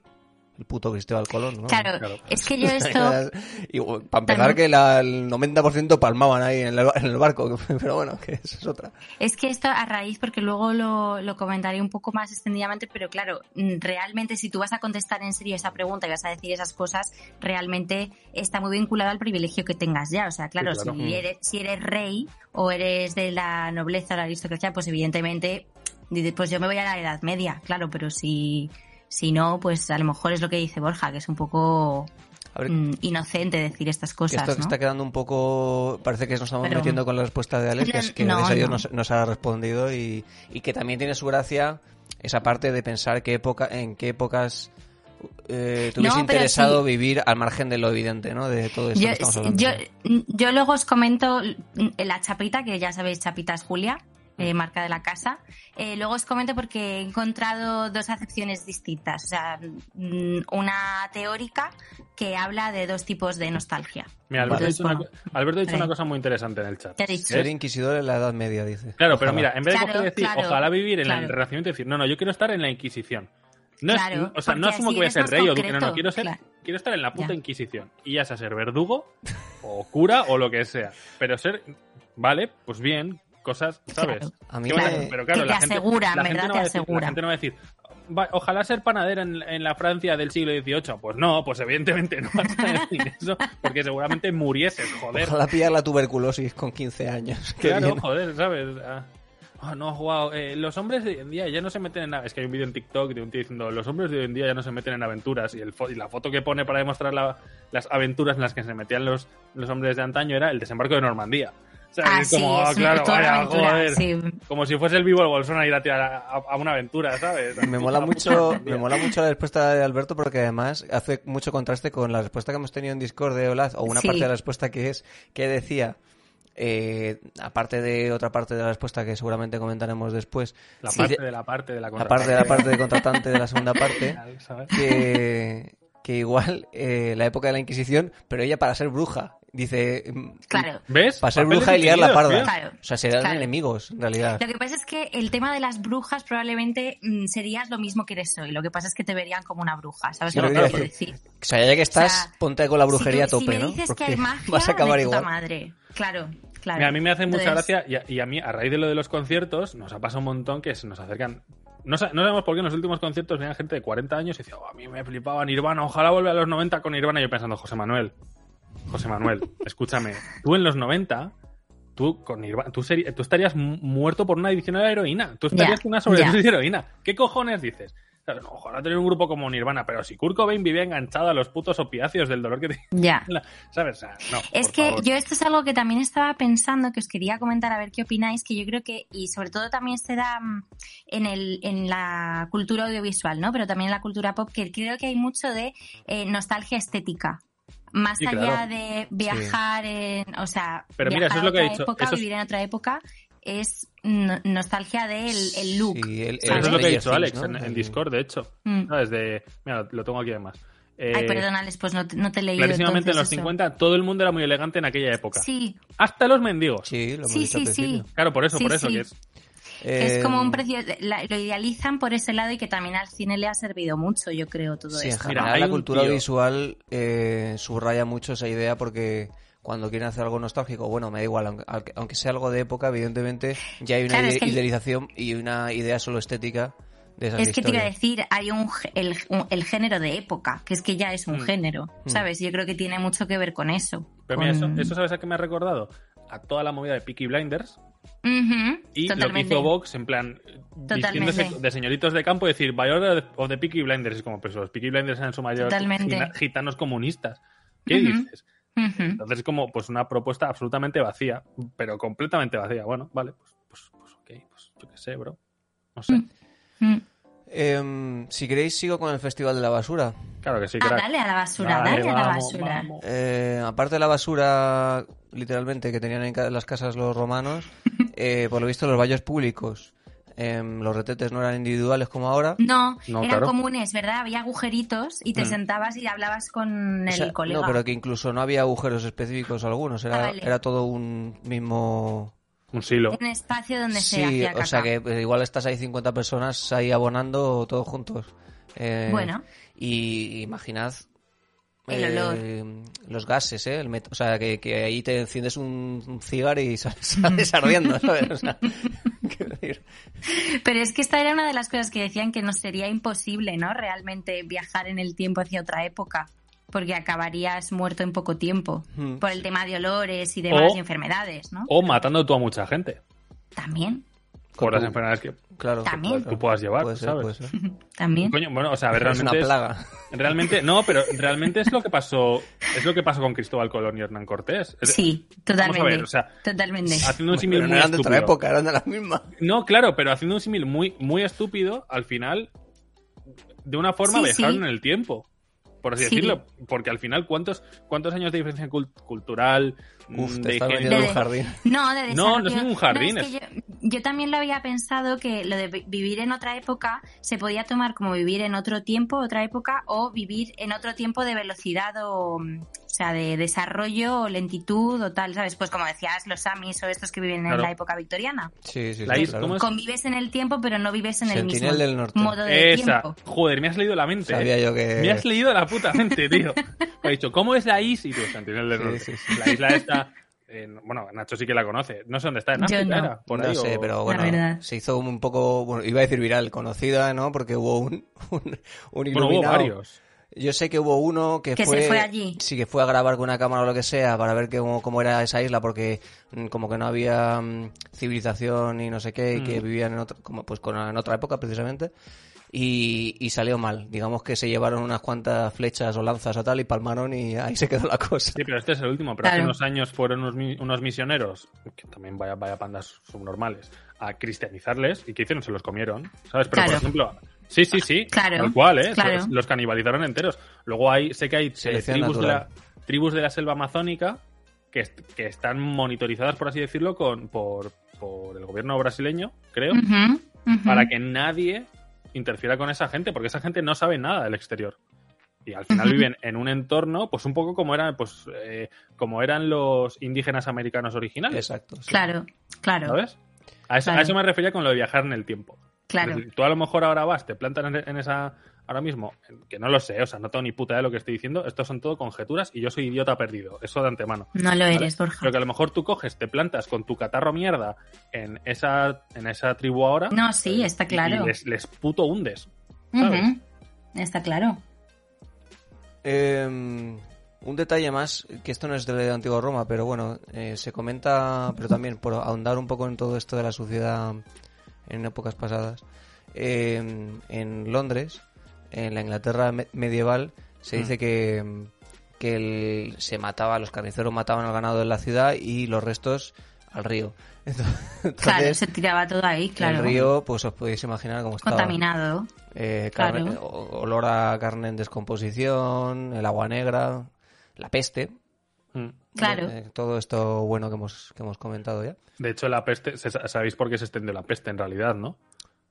el puto Cristóbal Colón, ¿no? Claro, Claro. es que yo *laughs* esto... Y, para empezar, También- que la- el 90% palmaban ahí en el, en el barco, *laughs* pero bueno, que eso es otra. Es que esto a raíz, porque luego lo, lo comentaré un poco más extendidamente, pero claro, mm, realmente si tú vas a contestar en serio esa pregunta y vas a decir esas cosas, realmente está muy vinculado al privilegio que tengas ya. O sea, claro, Sí, claro. Si, eres, si eres rey o eres de la nobleza o la aristocracia, pues evidentemente, dices, pues yo me voy a la Edad Media, claro, pero si, si no, pues a lo mejor es lo que dice Borja, que es un poco ver, mm, inocente decir estas cosas, esto ¿no? está quedando un poco. Parece que nos estamos Pero- metiendo con la respuesta de Alex, que, es- que No, gracias a Dios no. nos, nos ha respondido y, y que también tiene su gracia esa parte de pensar qué época, en qué épocas eh, te hubiese No, interesado sí. vivir al margen de lo evidente, ¿no? De todo esto Yo, que estamos hablando. yo, yo luego os comento la chapita, que ya sabéis, chapita es Julia, eh, marca de la casa. Eh, luego os comento porque he encontrado dos acepciones distintas. O sea, mm, una teórica que habla de dos tipos de nostalgia. Mira, Alberto, ha dicho una, bueno, co- Alberto ha dicho ahí. una cosa muy interesante en el chat. Ser inquisidor en la Edad Media, dice. Claro, pero mira, en vez de Claro, coger y decir, claro, ojalá vivir en el claro. Renacimiento y decir, no, no, yo quiero estar en la Inquisición. No es- Claro, o sea, no asumo que voy a ser rey o duque, no, no, quiero ser, claro. quiero estar en la puta Ya. Inquisición. Y ya sea ser verdugo, o cura, o lo que sea. Pero ser, vale, pues bien, cosas, ¿sabes? Claro. A. Pero claro, Que la te gente, aseguran, la gente ¿verdad? no Te va a decir- aseguran. La gente no va a decir, "Va- ojalá ser panadera en, en la Francia del siglo XVIII. Pues no, pues evidentemente *laughs* no vas a decir eso, porque seguramente murieses, joder. Ojalá pillar la tuberculosis con 15 años. Qué Claro, bien. joder, ¿sabes? Ah, ah, no, wow. eh, los hombres de hoy en día ya no se meten en... Es que hay un vídeo en TikTok de un tío diciendo los hombres de hoy en día ya no se meten en aventuras y, el fo- y la foto que pone para demostrar la- las aventuras en las que se metían los, los hombres de antaño era el desembarco de Normandía. O sea, Ah, es sí, como, es claro, toda una vaya, aventura, joder. sí. Como si fuese el vivo el bolsón a ir a tirar a, una aventura, ¿sabes? *laughs* Me mola mucho, me mola mucho la respuesta de Alberto porque además hace mucho contraste con la respuesta que hemos tenido en Discord de Olaz, o una Sí. parte de la respuesta que es que decía, eh, aparte de otra parte de la respuesta que seguramente comentaremos después, La Sí. parte de la parte de la aparte de la parte de contratante de la segunda parte, *laughs* que, que igual eh, la época de la Inquisición, pero ella para ser bruja, dice, mm, Claro. ¿Ves? para ser bruja y liar la parda. Claro. O sea, serían Claro. enemigos, en realidad. Lo que pasa es que el tema de las brujas probablemente mm, serías lo mismo que eres hoy. Lo que pasa es que te verían como una bruja, ¿sabes Sí, lo que quiero decir? O sea, ya que estás, O sea, ponte con la brujería si a tope, si me ¿no? dices Porque que hay magia, vas a acabar de puta igual. madre. Claro, claro. Mira, a mí me hace mucha gracia y a, y a mí, a raíz de lo de los conciertos, nos ha pasado un montón que se nos acercan No, sa- no sabemos por qué en los últimos conciertos venían gente de 40 años y decía, "Oh, a mí me flipaba Nirvana, ojalá vuelva a los 90 con Nirvana. Y yo pensando, José Manuel, José Manuel, *laughs* escúchame, tú en los 90, tú con Nirvana, tú, estarías mu- muerto por una adicción a la heroína. Tú estarías con una sobredosis ya. de heroína. ¿Qué cojones dices? Ojalá tener un grupo como Nirvana, pero si Kurt Cobain vivía enganchado a los putos opiáceos del dolor que te... Ya. *laughs* ¿Sabes? O sea, no, Es que favor. yo esto es algo que también estaba pensando, que os quería comentar a ver qué opináis, que yo creo que, y sobre todo también se da mm, en, el, en la cultura audiovisual, ¿no? Pero también en la cultura pop, que creo que hay mucho de eh, nostalgia estética. Más Sí, allá claro. de viajar en, o sea, Pero mira, viajar eso es lo que he otra dicho, época, eso es- vivir en otra época, es no- nostalgia del el look. Sí, el- Pero el eso es lo que ha dicho Alex ¿no? en, Discord, de hecho. Mm. ¿Sabes? De, mira, lo tengo aquí además. Eh, Ay, perdón, Alex, pues no te, no te he leído. Clarísimamente en los eso. 50 todo el mundo era muy elegante en aquella época. Sí, Hasta los mendigos. Sí, lo hemos Sí, dicho al sí, sí. principio. Claro, por eso, Sí, por eso. sí. Que es, es como un Eh, precio, la- lo idealizan por ese lado y que también al cine le ha servido mucho, yo creo, todo en esto. Mira, la cultura tío- visual eh, subraya mucho esa idea porque cuando quieren hacer algo nostálgico, bueno, me da igual, aunque- aunque, aunque sea algo de época, evidentemente ya hay una Claro, es ide- que- idealización y una idea solo estética de esas Es que te iba a decir, hay un, el, un- el género de época, que es que ya es un Mm. género, Mm. ¿sabes? Yo creo que tiene mucho que ver con eso. pero mira, eso, eso ¿sabes a qué me ha recordado? A toda la movida de Peaky Blinders y lo que hizo Vox en plan Totalmente. vistiéndose de señoritos de campo y decir Viola o de Peaky Blinders. Es como, pues los Peaky Blinders eran en su mayor gitanos comunistas. ¿Qué dices? Entonces es como pues una propuesta absolutamente vacía, pero completamente vacía. Bueno, vale, pues, pues, pues ok, pues yo qué sé, bro. No sé. Mm. Em, si queréis, sigo con el Festival de la Basura. Claro que sí, Ah, crack. dale a la basura, Dale, dale, a la vamos, basura. vamos. Eh, aparte de la basura, literalmente, que tenían en las casas los romanos, *laughs* eh, por lo visto los baños públicos, em, los retetes no eran individuales como ahora. No, No, eran claro. comunes, ¿verdad? Había agujeritos y te Mm. sentabas y hablabas con O el sea, colega. no, pero que incluso no había agujeros específicos algunos, era, Ah, vale. era todo un mismo... Un silo. Un espacio donde se Sí, hacía o caca. sea que pues, igual estás ahí 50 personas ahí abonando todos juntos. Eh, Bueno. Y imaginad... El eh, olor. los gases, ¿eh? El met- o sea, que, que ahí te enciendes un, un cigarro y *laughs* sales, sales ardiendo, ¿sabes? O sea, decir, Pero es que esta era una de las cosas que decían que nos sería imposible, ¿no? Realmente viajar en el tiempo hacia otra época, porque acabarías muerto en poco tiempo, Hmm. por el tema de olores y demás O- y enfermedades, ¿no? O matando tú a mucha gente. También, Por las enfermedades que claro. También. tú puedas llevar, Puede ser, ¿sabes? puede ser. *laughs* también. Coño, bueno, o sea, a ver, *laughs* Es una realmente es- plaga. Realmente, no, pero realmente es lo que pasó, es lo que pasó con Cristóbal Colón y Hernán Cortés. Es- Sí, totalmente. Vamos a ver, o sea, totalmente. haciendo un símil Pero no muy eran de otra estúpido. época, eran de la misma. No, claro, pero haciendo un símil muy, muy estúpido, al final, de una forma Sí, viajaron sí. en el tiempo. Por así Sí. decirlo. Porque al final, ¿cuántos, cuántos años de diferencia cult- cultural? Uf, mm, te de estás metiendo en un jardín. *laughs* No, de No, desarrollo. no es ningún jardín, No, es que yo, yo también lo había pensado que lo de vi- vivir en otra época se podía tomar como vivir en otro tiempo, otra época, o vivir en otro tiempo de velocidad o, mm, o sea, de desarrollo o lentitud o tal, ¿sabes? Pues como decías, los Amis o estos que viven Claro. en la época victoriana. Sí, sí, sí, is- claro. Convives en el tiempo, pero no vives en el Sentinel mismo del Norte. modo de Esa. tiempo. Joder, me has leído la mente. Sabía eh. yo que... Me has leído la puta mente, tío. *laughs* Me ha dicho, ¿cómo es la isla? Y tú, Sentinel del Sí, Norte. sí, sí. La isla está... en- bueno, Nacho sí que la conoce. No sé dónde está, en África no. era, por no ahí, sé, o- pero La bueno, se hizo un poco, bueno, iba a decir viral, conocida, ¿no? Porque hubo un, *laughs* un, un Bueno, hubo iluminado. varios. Yo sé que hubo uno que, Que se fue, fue allí. Sí, que fue a grabar con una cámara o lo que sea para ver cómo, cómo era esa isla, porque mm, como que no había mm, civilización y no sé qué, y que Mm. vivían en otra, como pues con, en otra época precisamente. Y, y salió mal. Digamos que se llevaron unas cuantas flechas o lanzas o tal y palmaron y ahí se quedó la cosa. Sí, pero este es el último. Pero hace unos años fueron unos, unos misioneros, que también vaya, vaya pandas subnormales, a cristianizarles. ¿Y qué hicieron? Se los comieron. ¿Sabes? Pero, por ejemplo, sí, sí, sí. Claro, Tal cual, ¿eh? claro. Los, los canibalizaron enteros. Luego hay, sé que hay eh, tribus de, la, tribus de la selva amazónica que, que están monitorizadas, por así decirlo, con, por, por el gobierno brasileño, creo, para que nadie interfiera con esa gente, porque esa gente no sabe nada del exterior. Y al final viven en un entorno, pues un poco como eran, pues, eh, como eran los indígenas americanos originales. Exacto. sí. Claro, claro, ¿Sabes? A eso, Claro. a eso me refería con lo de viajar en el tiempo. claro. Decir, tú a lo mejor ahora vas, te plantas en esa ahora mismo, que no lo sé, o sea, no tengo ni puta idea de lo que estoy diciendo, esto son todo conjeturas y yo soy idiota perdido, eso de antemano. No lo eres, Borja. Pero que a lo mejor tú coges, te plantas con tu catarro mierda en esa, en esa tribu ahora. No, sí, eh, está claro. Y les, les puto hundes. Está claro. Eh, un detalle más, que esto no es de la antigua Roma, pero bueno, eh, se comenta, pero también por ahondar un poco en todo esto de la sociedad en épocas pasadas. eh, en Londres, en la Inglaterra me- medieval, se Mm. dice que, que el- se mataba, los carniceros mataban al ganado en la ciudad y los restos al río. *laughs* Entonces, Claro, se tiraba todo ahí, claro. el río, pues os podéis imaginar cómo estaba. Contaminado. Eh, Claro. carne- olor a carne en descomposición, el agua negra, la peste. Mm. Claro. Eh, todo esto bueno que hemos, que hemos comentado ya. De hecho, la peste, se- sabéis por qué se extendió la peste en realidad, ¿no?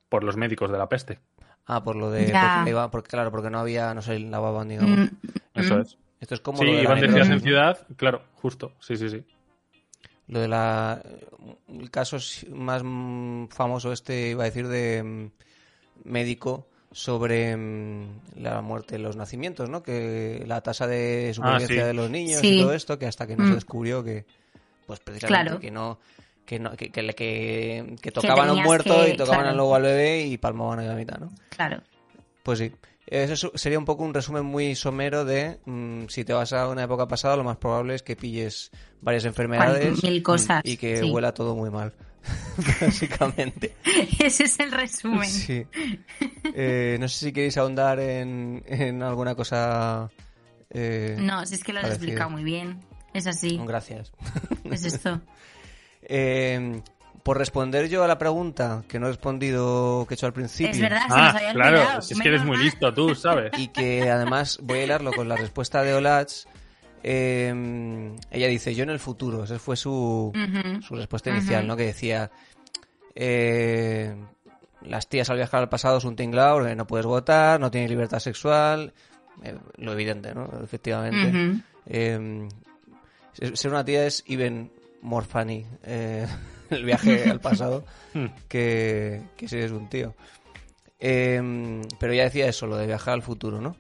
Por los médicos de la peste. Ah, por lo de... Ya. Porque, iba- porque, claro, porque no había, no sé, lavaban, digamos. Mm, Eso mm. es. Esto es como Sí, lo de la iban de ciudad en ciudad, claro, justo. Sí, sí, sí. Lo de la... El caso más mm, famoso este, iba a decir, de mm, médico sobre la muerte en los nacimientos, ¿no? Que la tasa de supervivencia sí. de los niños Sí. y todo esto, que hasta que no se descubrió que, pues precisamente Claro. que no... Que, no, que, que, que, que tocaban a un muerto y tocaban claro. luego al bebé y palmaban a la mitad, ¿no? Claro. Pues sí. Eso sería un poco un resumen muy somero de mm, si te vas a una época pasada, lo más probable es que pilles varias enfermedades Mil cosas, y que sí. huela todo muy mal, *laughs* básicamente. *laughs* Ese es el resumen. Sí. *laughs* Eh, no sé si queréis ahondar en, en alguna cosa. eh, No, si es que lo has explicado muy bien. Es así. Gracias. Es esto. Eh, por responder yo a la pregunta que no he respondido que he hecho al principio. Es verdad, se Ah, nos había claro, olvidado. si es que eres muy listo tú, ¿sabes? *laughs* y que además voy a hilarlo con la respuesta de Olach. eh, ella dice, yo en el futuro, esa fue su, su respuesta inicial. ¿no? Que decía, eh, las tías al viajar al pasado es un tinglao porque no puedes votar, no tienes libertad sexual, eh, lo evidente, ¿no? Efectivamente. Eh, ser una tía es even more funny, eh, *laughs* el viaje *laughs* al pasado, Hmm. que, que si eres un tío. Eh, pero ella decía eso, lo de viajar al futuro, ¿no?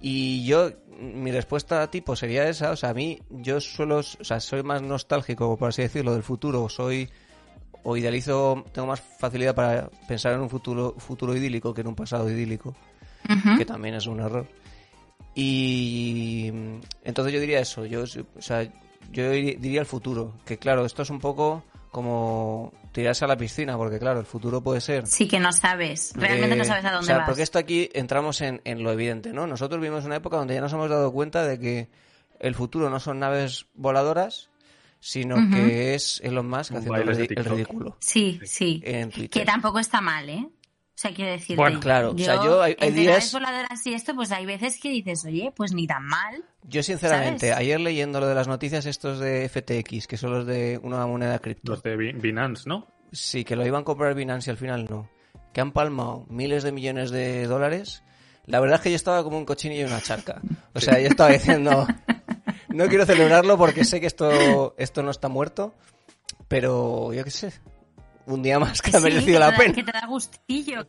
Y yo, mi respuesta tipo sería esa, o sea, a mí, yo suelo, o sea, soy más nostálgico, por así decirlo, del futuro, soy, o idealizo, tengo más facilidad para pensar en un futuro, futuro idílico que en un pasado idílico que también es un error. Y entonces yo diría eso, yo, o sea, yo diría el futuro, que claro, esto es un poco como tirarse a la piscina, porque claro, el futuro puede ser... Sí que no sabes. Realmente eh, no sabes a dónde o sea, vas. porque esto aquí entramos en, en lo evidente, ¿no? Nosotros vivimos una época donde ya nos hemos dado cuenta de que el futuro no son naves voladoras, sino que es Elon Musk haciendo el, TikTok. ridículo Sí, sí. en. Que tampoco está mal, ¿eh? O sea, quiero decirte. Bueno, claro, o sea, yo hay- hay días- voladoras y esto, pues hay veces que dices, oye, pues ni tan mal. Yo sinceramente, ¿Sabes? ayer leyendo lo de las noticias estos de FTX, que son los de una moneda cripto, Los de Bi- Binance, ¿no? sí, que lo iban a comprar Binance y al final no, que han palmado miles de millones de dólares, la verdad es que yo estaba como un cochinillo en una charca. O sea, yo estaba diciendo, *laughs* no quiero celebrarlo porque sé que esto, esto no está muerto, pero yo qué sé, un día más que ha merecido que la da- pena. Que te da gustillo.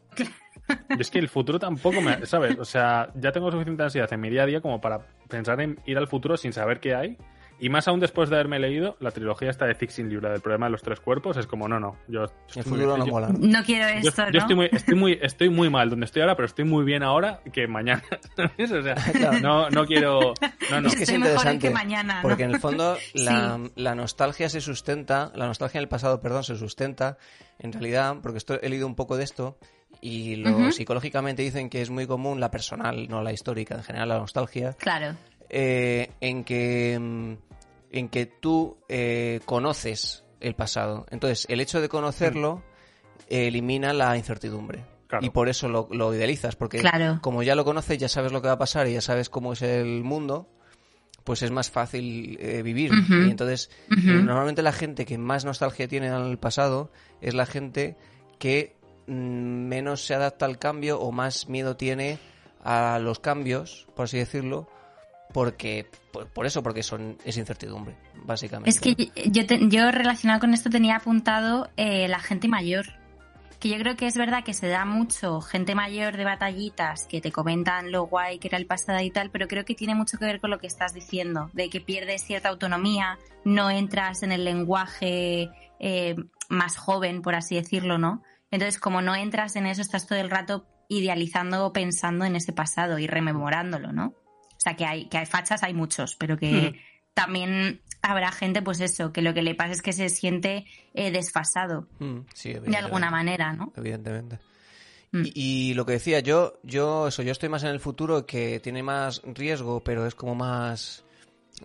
Es que el futuro tampoco me. ¿Sabes? O sea, ya tengo suficiente ansiedad en mi día a día como para pensar en ir al futuro sin saber qué hay. Y más aún después de haberme leído la trilogía esta de Fixing Libra del problema de los tres cuerpos, es como, no, no. Yo, El futuro no yo- mola. No quiero esto, yo ¿no? estoy, muy, estoy, muy, estoy muy mal donde estoy ahora, pero estoy muy bien ahora que mañana. *laughs* ¿sabes? O sea, *laughs* Claro. no, no quiero. No, no. Es que es Estoy mejor que mañana, ¿no? Porque en el fondo *laughs* la, Sí. la nostalgia se sustenta, la nostalgia en el pasado, perdón, se sustenta, en realidad, porque esto, he leído un poco de esto, y lo psicológicamente dicen que es muy común la personal, no la histórica, en general la nostalgia, Claro. eh, en que mm, en que tú eh, conoces el pasado. Entonces, el hecho de conocerlo eh, elimina la incertidumbre. Claro. Y por eso lo, lo idealizas, porque Claro. como ya lo conoces, ya sabes lo que va a pasar y ya sabes cómo es el mundo, pues es más fácil eh, vivir. Y entonces, normalmente la gente que más nostalgia tiene al pasado es la gente que mm, menos se adapta al cambio o más miedo tiene a los cambios, por así decirlo, porque por, eso, porque son es incertidumbre, básicamente. Es que yo, te- yo relacionado con esto tenía apuntado eh, la gente mayor. que yo creo que es verdad que se da mucho gente mayor de batallitas que te comentan lo guay que era el pasado y tal, pero creo que tiene mucho que ver con lo que estás diciendo, de que pierdes cierta autonomía, no entras en el lenguaje eh, más joven, por así decirlo, ¿no? Entonces, como no entras en eso, estás todo el rato idealizando o pensando en ese pasado y rememorándolo, ¿no? O sea, que hay, que hay fachas, hay muchos, pero que Hmm. también habrá gente, pues eso, que lo que le pasa es que se siente eh, desfasado Mm, sí, de alguna manera, ¿no? Evidentemente. Mm. Y, y lo que decía, yo, yo, eso, yo estoy más en el futuro que tiene más riesgo, pero es como más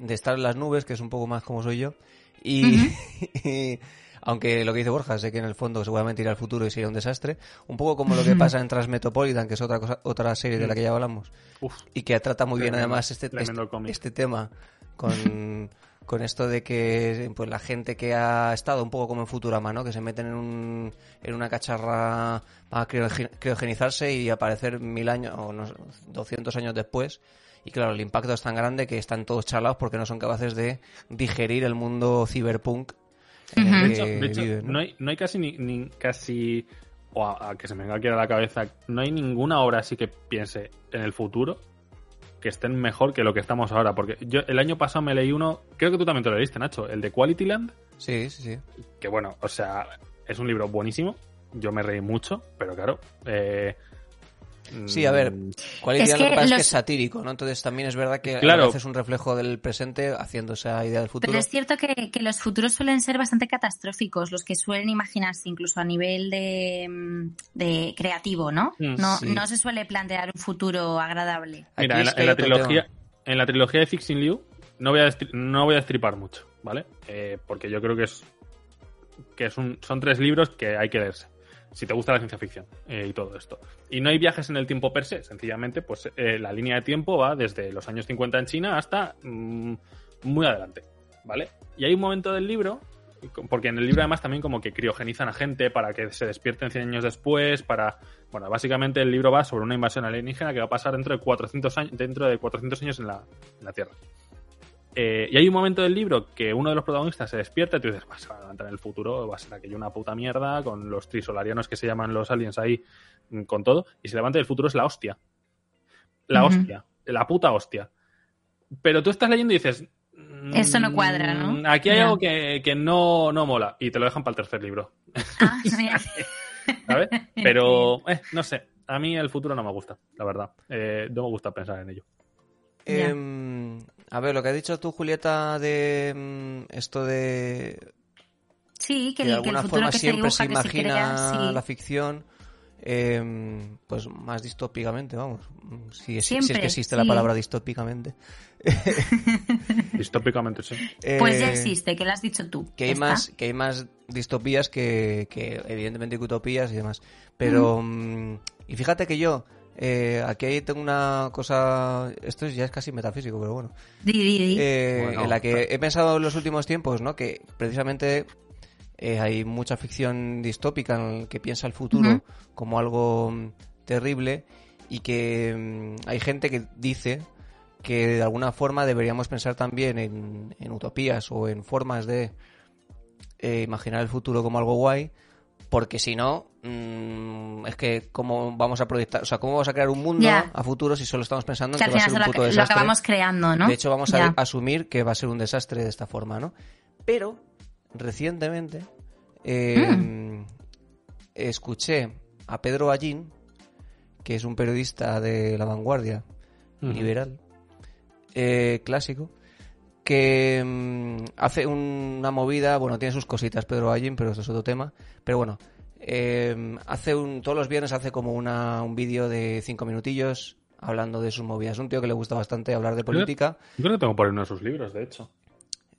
de estar en las nubes, que es un poco más como soy yo. Y, *laughs* y aunque lo que dice Borja, sé que en el fondo seguramente irá al futuro y sería un desastre. Un poco como lo que pasa en Transmetropolitan, que es otra cosa, otra serie de la que ya hablamos. Uf, Y que trata muy bien además este, este, este tema con, *laughs* con esto de que pues la gente que ha estado un poco como en Futurama, ¿no? Que se meten en, un, en una cacharra para criogen- criogenizarse y aparecer mil años o no sé, 200 años después. Y claro, el impacto es tan grande que están todos chalados porque no son capaces de digerir el mundo cyberpunk De hecho, de hecho, viven, ¿no? no, hay, no hay casi ni, ni casi o a, a que se me venga aquí a la cabeza, no hay ninguna obra así que piense en el futuro que estén mejor que lo que estamos ahora. Porque yo el año pasado me leí uno, creo que tú también te lo leíste, Nacho, el de Quality Land, Sí, sí, sí. que bueno, o sea, es un libro buenísimo. Yo me reí mucho, pero claro. Eh, Sí, a ver, mm, Quality Es Land lo que pasa es que los- es satírico, ¿no? Entonces también es verdad que Claro. a veces es un reflejo del presente haciendo esa idea del futuro. Pero es cierto que, que los futuros suelen ser bastante catastróficos, los que suelen imaginarse incluso a nivel de, mm, de creativo, ¿no? Mm, No, sí. no se suele plantear un futuro agradable. Aquí Mira, en es la, en trilogía, tema. en la trilogía de Fixing Liu no voy a destri- no voy a destripar mucho, ¿vale? Eh, porque yo creo que es que es un, son tres libros que hay que leerse. Si te gusta la ciencia ficción eh, y todo esto. Y no hay viajes en el tiempo per se, sencillamente, pues eh, la línea de tiempo va desde los años 50 en China hasta mm, muy adelante, ¿vale? Y hay un momento del libro, porque en el libro además también como que criogenizan a gente para que se despierten 100 años después, para... Bueno, básicamente el libro va sobre una invasión alienígena que va a pasar dentro de 400 años, dentro de 400 años en la, en la Tierra. Eh, y hay un momento del libro que uno de los protagonistas se despierta y tú dices, "Bah, se va a levantar en el futuro, va a ser aquello una puta mierda, con los trisolarianos que se llaman los aliens ahí, mm, con todo, y se levanta y el futuro es la hostia. La hostia, la puta hostia. Pero tú estás leyendo y dices... "Mm, Eso no cuadra, ¿no? Aquí hay algo que, que no, no mola, y te lo dejan para el tercer libro, Ah. *laughs* ¿sabes? *laughs* Pero, eh, no sé, a mí el futuro no me gusta, la verdad. Eh, no me gusta pensar en ello. Em, a ver, lo que has dicho tú, Julieta, de mm, esto de Sí, que que de el, que el alguna forma que se siempre se dibuja, que se imagina crea, sí. la ficción, em, pues más distópicamente, vamos. Si es, si es Siempre, que existe la palabra distópicamente. *laughs* *laughs* Distópicamente, sí. Pues ya Eh, existe, que lo has dicho tú. que hay está. más que hay más distopías que, que evidentemente que utopías y demás pero mm, y fíjate que yo eh, aquí tengo una cosa esto ya es casi metafísico pero bueno. Di, di, di. eh, Bueno, en la que he pensado en los últimos tiempos no que precisamente eh, hay mucha ficción distópica en el que piensa el futuro como algo mm, terrible y que mm, hay gente que dice que de alguna forma deberíamos pensar también en, en utopías o en formas de eh, imaginar el futuro como algo guay, porque si no, mm, es que cómo vamos a proyectar, o sea, cómo vamos a crear un mundo a futuro si solo estamos pensando en que que, va a ser se un puto lo desastre. acabamos creando, ¿no? De hecho, vamos a asumir que va a ser un desastre de esta forma, ¿no? Pero, recientemente, eh, Mm. escuché a Pedro Allín, que es un periodista de La Vanguardia, liberal, eh, clásico, que mm, hace un- una movida, bueno, tiene sus cositas Pedro Allín, pero esto es otro tema, pero bueno, eh, hace un, todos los viernes hace como una, un vídeo de cinco minutillos hablando de sus movidas. Un tío que le gusta bastante hablar de política. Yo creo que tengo por ahí uno de sus libros, de hecho.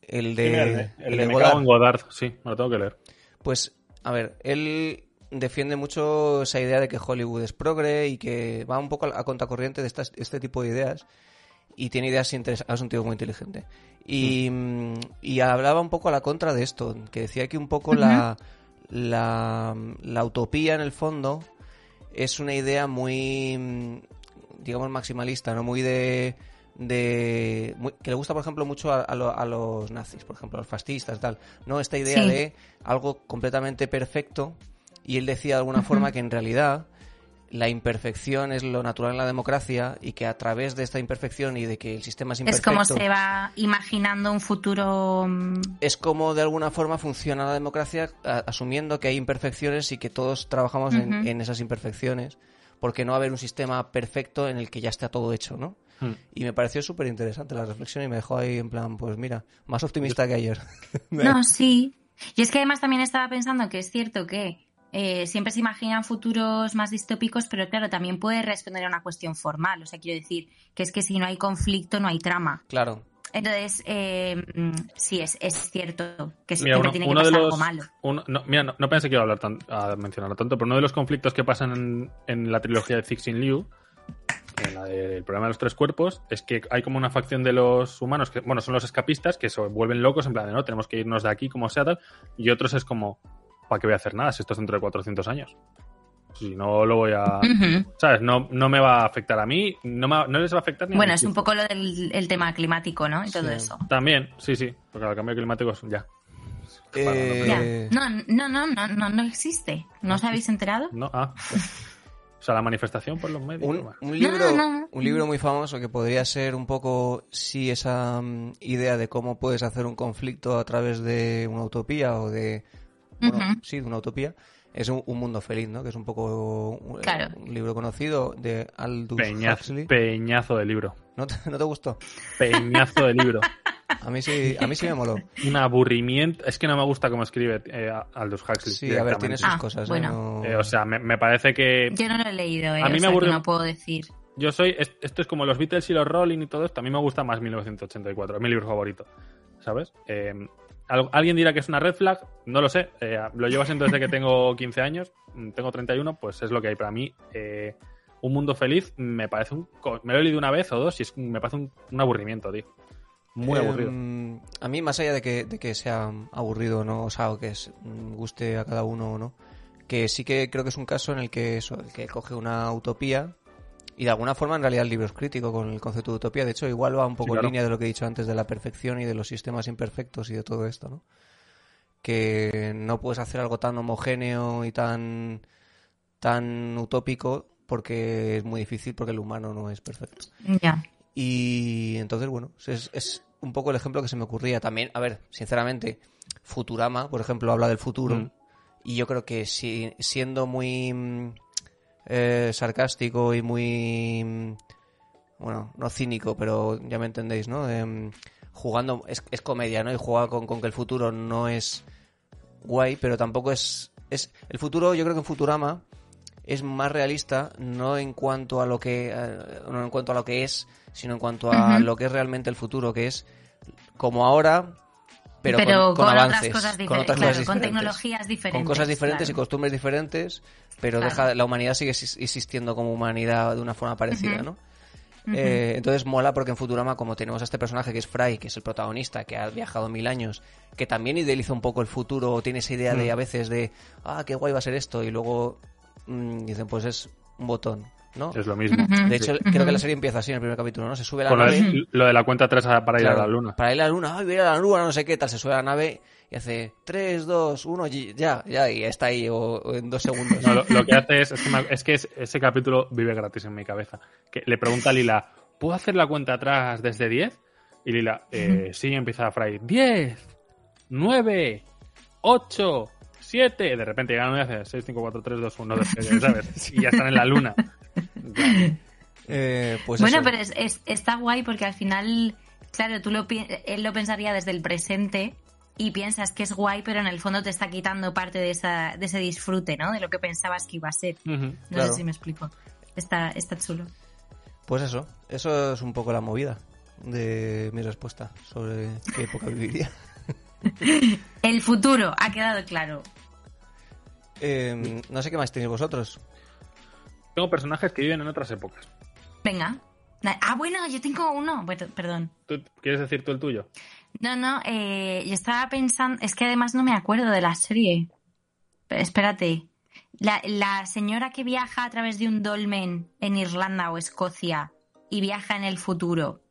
El Sí, de, mira, el de, el el de de Me Godard. cago en Godard, sí, me lo tengo que leer. Pues, a ver, él defiende mucho esa idea de que Hollywood es progre y que va un poco a, a contracorriente de estas, este tipo de ideas y tiene ideas interesantes. Es un tío muy inteligente. Y, mm, y hablaba un poco a la contra de esto, que decía que un poco la, la, la utopía en el fondo es una idea muy, mm, digamos, maximalista, ¿no? Muy de... de muy- que le gusta, por ejemplo, mucho a, a lo- a los nazis, por ejemplo, a los fascistas, tal. ¿No? Esta idea Sí. de algo completamente perfecto Y él decía de alguna forma que en realidad la imperfección es lo natural en la democracia y que a través de esta imperfección y de que el sistema es Es imperfecto como se va imaginando un futuro. mm, es como de alguna forma funciona la democracia a- asumiendo que hay imperfecciones y que todos trabajamos en esas imperfecciones porque no va a haber un sistema perfecto en el que ya está todo hecho, ¿no? Hmm. Y me pareció súper interesante la reflexión y me dejó ahí en plan, pues mira, más optimista que ayer. No, sí. Y es que además también estaba pensando que es cierto que eh, siempre se imaginan futuros más distópicos, pero claro, también puede responder a una cuestión formal. O sea, quiero decir que es que si no hay conflicto, no hay trama. Claro. Entonces, eh, sí, es, es cierto que Mira, siempre uno, tiene que uno de pasar los. algo malo. uno- no, mira, no, no pensé que iba a hablar tan, a mencionarlo tanto, pero uno de los conflictos que pasan en, en la trilogía de Cixin Liu, en la del problema de los tres cuerpos, es que hay como una facción de los humanos que, bueno, son los escapistas que se vuelven locos en plan de no, tenemos que irnos de aquí como sea tal, y otros es como, ¿para qué voy a hacer nada si esto es dentro de 400 años? Si no lo voy a. ¿Sabes? No, no me va a afectar a mí, no, me no les va a afectar ni a Bueno, es un poco lo del el tema climático, ¿no? Y todo Sí. eso. También, sí, sí, porque el cambio climático es ya. Eh. No, no, no, no, no, no existe. ¿No os habéis enterado? No, ah. O sea, la manifestación por los medios. Un, libro, No, no, no. un libro muy famoso que podría ser un poco, sí, esa mm, idea de cómo puedes hacer un conflicto a través de una utopía o de, bueno, sí, de una utopía, es un, Un mundo feliz, ¿no? Que es un poco un, Claro. un libro conocido de Aldous Peñazo, Huxley. peñazo de libro. ¿No te, no te gustó? Peñazo de libro. *laughs* A mí sí, a mí sí me moló. Un aburrimiento. Es que no me gusta cómo escribe eh, Aldous Huxley. Sí, a ver, tiene sus Ah, cosas. ¿eh? bueno. No- Eh, o sea, me, me parece que. Yo no lo he leído, ¿eh? A mí o me sea, que aburre- no puedo decir. Yo soy. es- Esto es como los Beatles y los Rolling y todo esto. A mí me gusta más 1984. Es mi libro favorito. ¿Sabes? Eh, ¿Alguien dirá que es una red flag? No lo sé. eh, lo llevo siendo desde que tengo *laughs* 15 años. mm, Tengo 31, pues es lo que hay para mí. eh, un mundo feliz me parece un. Me lo he leído una vez o dos y es, me parece un, un aburrimiento, tío. Muy Eh, aburrido. A mí, más allá de que, de que sea aburrido o no, o sea, o que es- mm, guste a cada uno o no, que sí que creo que es un caso en el que eso, el que coge una utopía y de alguna forma en realidad el libro es crítico con el concepto de utopía. De hecho, igual va un poco Sí, claro. en línea de lo que he dicho antes de la perfección y de los sistemas imperfectos y de todo esto, ¿no? Que no puedes hacer algo tan homogéneo y tan, tan utópico porque es muy difícil porque el humano no es perfecto. Ya. Y entonces, bueno, es, es un poco el ejemplo que se me ocurría. También, a ver, sinceramente, Futurama, por ejemplo, habla del futuro. Mm. Y yo creo que si, siendo muy mm, eh, sarcástico y muy. mm, Bueno, no cínico, pero ya me entendéis, ¿no? Em, jugando. Es, es comedia, ¿no? Y juega con, con que el futuro no es guay, pero tampoco es. es El futuro, yo creo que en Futurama es más realista no en cuanto a lo que eh, no en cuanto a lo que es sino en cuanto a lo que es realmente el futuro que es como ahora pero, Pero, con, con con, avances otras cosas con diferentes. otras claro, cosas con tecnologías diferentes. con cosas diferentes y costumbres diferentes pero Claro. deja la humanidad sigue exis- existiendo como humanidad de una forma parecida no. Eh, entonces mola porque en Futurama, como tenemos a este personaje que es Fry, que es el protagonista, que ha viajado mil años, que también idealiza un poco el futuro, o tiene esa idea de Mm. a veces de, ah, qué guay va a ser esto, y luego mm, dicen, pues es un botón, ¿no? Es lo mismo. De hecho, Sí. creo que la serie empieza así en el primer capítulo, ¿no? Se sube a la Con lo, nave. de- lo de la cuenta 3 para ir claro, a la luna. Para ir a la luna, ay, voy a ir a la luna, no sé qué tal, se sube a la nave y hace 3, 2, 1, ya, ya, y está ahí o, o en dos segundos. No, lo, lo que hace es, es que, me- es que es- ese capítulo vive gratis en mi cabeza. Que le pregunta a Lila, ¿puedo hacer la cuenta atrás desde 10? Y Lila, eh, sí, empieza a Fry, 10, 9, 8, 7. De repente llegan y hace 6, 5, 4, 3, 2, 1, ¿sabes? *laughs* Y ya están en la luna. Eh, pues bueno, eso. pero es, es- está guay porque al final, claro, tú lo, él lo pensaría desde el presente y piensas que es guay, pero en el fondo te está quitando parte de, esa, de ese disfrute, ¿no? De lo que pensabas que iba a ser. No Claro. sé si me explico. Está, está chulo. Pues eso, eso es un poco la movida de mi respuesta sobre qué época viviría. *laughs* El futuro, ha quedado claro. Eh, no sé qué más tenéis vosotros. Tengo personajes que viven en otras épocas. Venga. Ah, bueno, yo tengo uno. Bueno, perdón. ¿Tú, ¿Quieres decir tú el tuyo? No, no, eh, yo estaba pensando, es que además no me acuerdo de la serie. Pero espérate. La, la señora que viaja a través de un dolmen en Irlanda o Escocia y viaja en el futuro,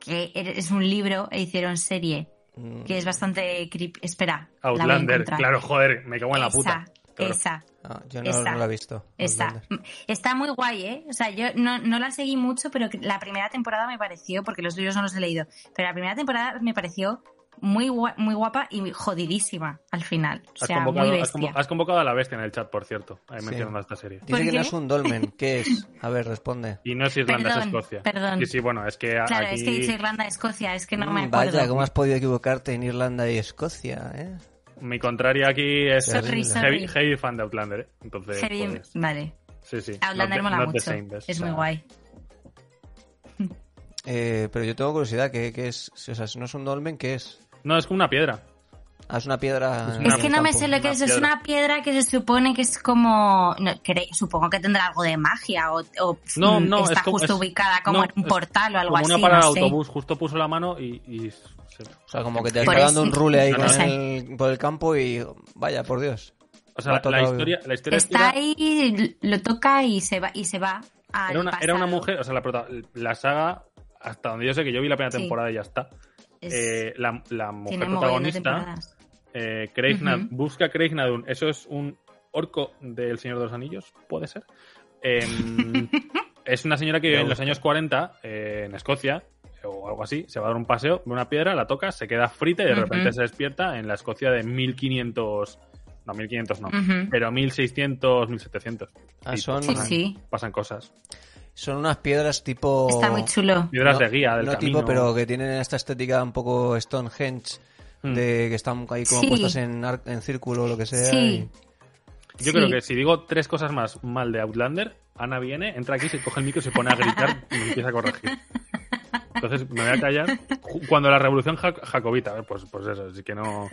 que es un libro e hicieron serie, Mm, que es bastante creepy. Espera. la voy a Outlander, claro, joder, me cago en la Esa, puta. Claro. Esa. Ah, yo no, Esa. no la he visto. Está, Outlander. está muy guay, ¿eh? O sea, yo no, no la seguí mucho, pero que la primera temporada me pareció, porque los libros no los he leído, pero la primera temporada me pareció muy, gua- muy guapa y jodidísima al final. O Has convocado, muy has, bestia. convo- has convocado a la bestia en el chat, por cierto, ahí Sí. mencionando esta serie. Dice ¿Por que no es un dolmen. ¿Qué es? A ver, responde. Y no es Irlanda, es Escocia. perdón. Sí, sí, bueno, es que Claro, aquí... es que dice Irlanda, Escocia, es que no me Mm, acuerdo. Vaya, ¿cómo has podido equivocarte en Irlanda y Escocia? ¿eh? Mi contraria aquí es Sorry, heavy, sorry. heavy fan de Outlander, ¿eh? Entonces, Heavy- pues, Vale. sí, sí. Outlander Not mola not mucho. best, es muy guay. *laughs* Eh, pero yo tengo curiosidad, ¿qué, qué es? O sea, si no es un dolmen, ¿qué es? No, es como una piedra. Ah, es una piedra. Es Es que no me sé lo que Una es. Es piedra. una piedra que se supone que es como. no, supongo que tendrá algo de magia o, o, No, no, está es como- justo es- ubicada como no, en un es portal o algo como así. una parada no de sé. autobús, justo puso la mano y... y O sea, como que te Por está dando un rule ahí No, con no sé. el- por el campo y vaya, por Dios. O sea, la, la historia, la historia Está ahí, lo toca y se va y se va al era, una, era una pasado. mujer, o sea, la, saga, hasta donde yo sé que yo vi la primera Sí. temporada y ya está. Es- Eh, la, la mujer protagonista, eh, Craig Ujú. Nad- busca a Craig Nadun. Eso es un orco del Señor de los Anillos, puede ser. Em, *laughs* es una señora que vive en los años 40 eh, en Escocia o algo así. Se va a dar un paseo, ve una piedra, la toca, se queda frita y de repente se despierta en la Escocia de 1500. No, 1500 no. Pero 1600, 1700. Ah, son, Sí, pasan, sí. pasan cosas. son unas piedras tipo. Está muy chulo. Piedras No, de guía del no camino. tipo, pero que tienen esta estética un poco Stonehenge, Mm. de que están ahí como Sí. puestas en, en círculo o lo que sea. Sí. Yo Sí. creo que si digo tres cosas más mal de Outlander, Ana viene, entra aquí, se coge el micro, se pone a gritar y me empieza a corregir. *laughs* Entonces me voy a callar. Cuando la revolución jac- jacobita, pues, pues eso, así que no.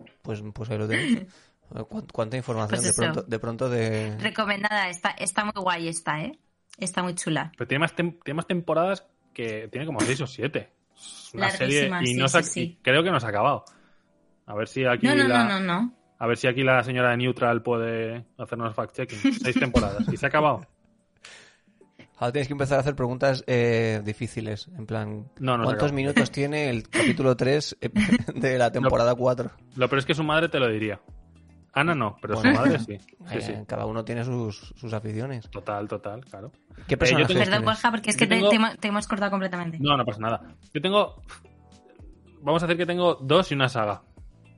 y, pues, pues ahí lo tenéis. *laughs* ¿Cuán- ¿Cuánta información Pues de pronto, de pronto de... Recomendada, está, está muy guay esta, ¿eh? Está muy chula. Pero tiene más, tem- tiene más temporadas que tiene como seis o siete. Es una serie Larguísima, y sí, no se ha- sí, sí. y creo que no se ha acabado. A ver si aquí No, no, la, no, no, no. a ver si aquí la señora de Neutral puede hacernos fact checking. Seis *laughs* temporadas y se ha acabado. Ahora tienes que empezar a hacer preguntas eh, difíciles, en plan... No, no se ¿Cuántos minutos *laughs* tiene el capítulo 3 *laughs* de la temporada 4? Lo peor es que su madre te lo diría. Ana no, pero Bueno. su madre sí. *laughs* Sí, Eh, sí. Cada uno tiene sus, sus aficiones. Total, total, claro. ¿Qué yo personajes tengo- Perdón? Borja, porque es que te, tengo- te hemos- te hemos cortado completamente. No, no pasa nada. Yo tengo. Vamos a hacer que tengo dos y una saga.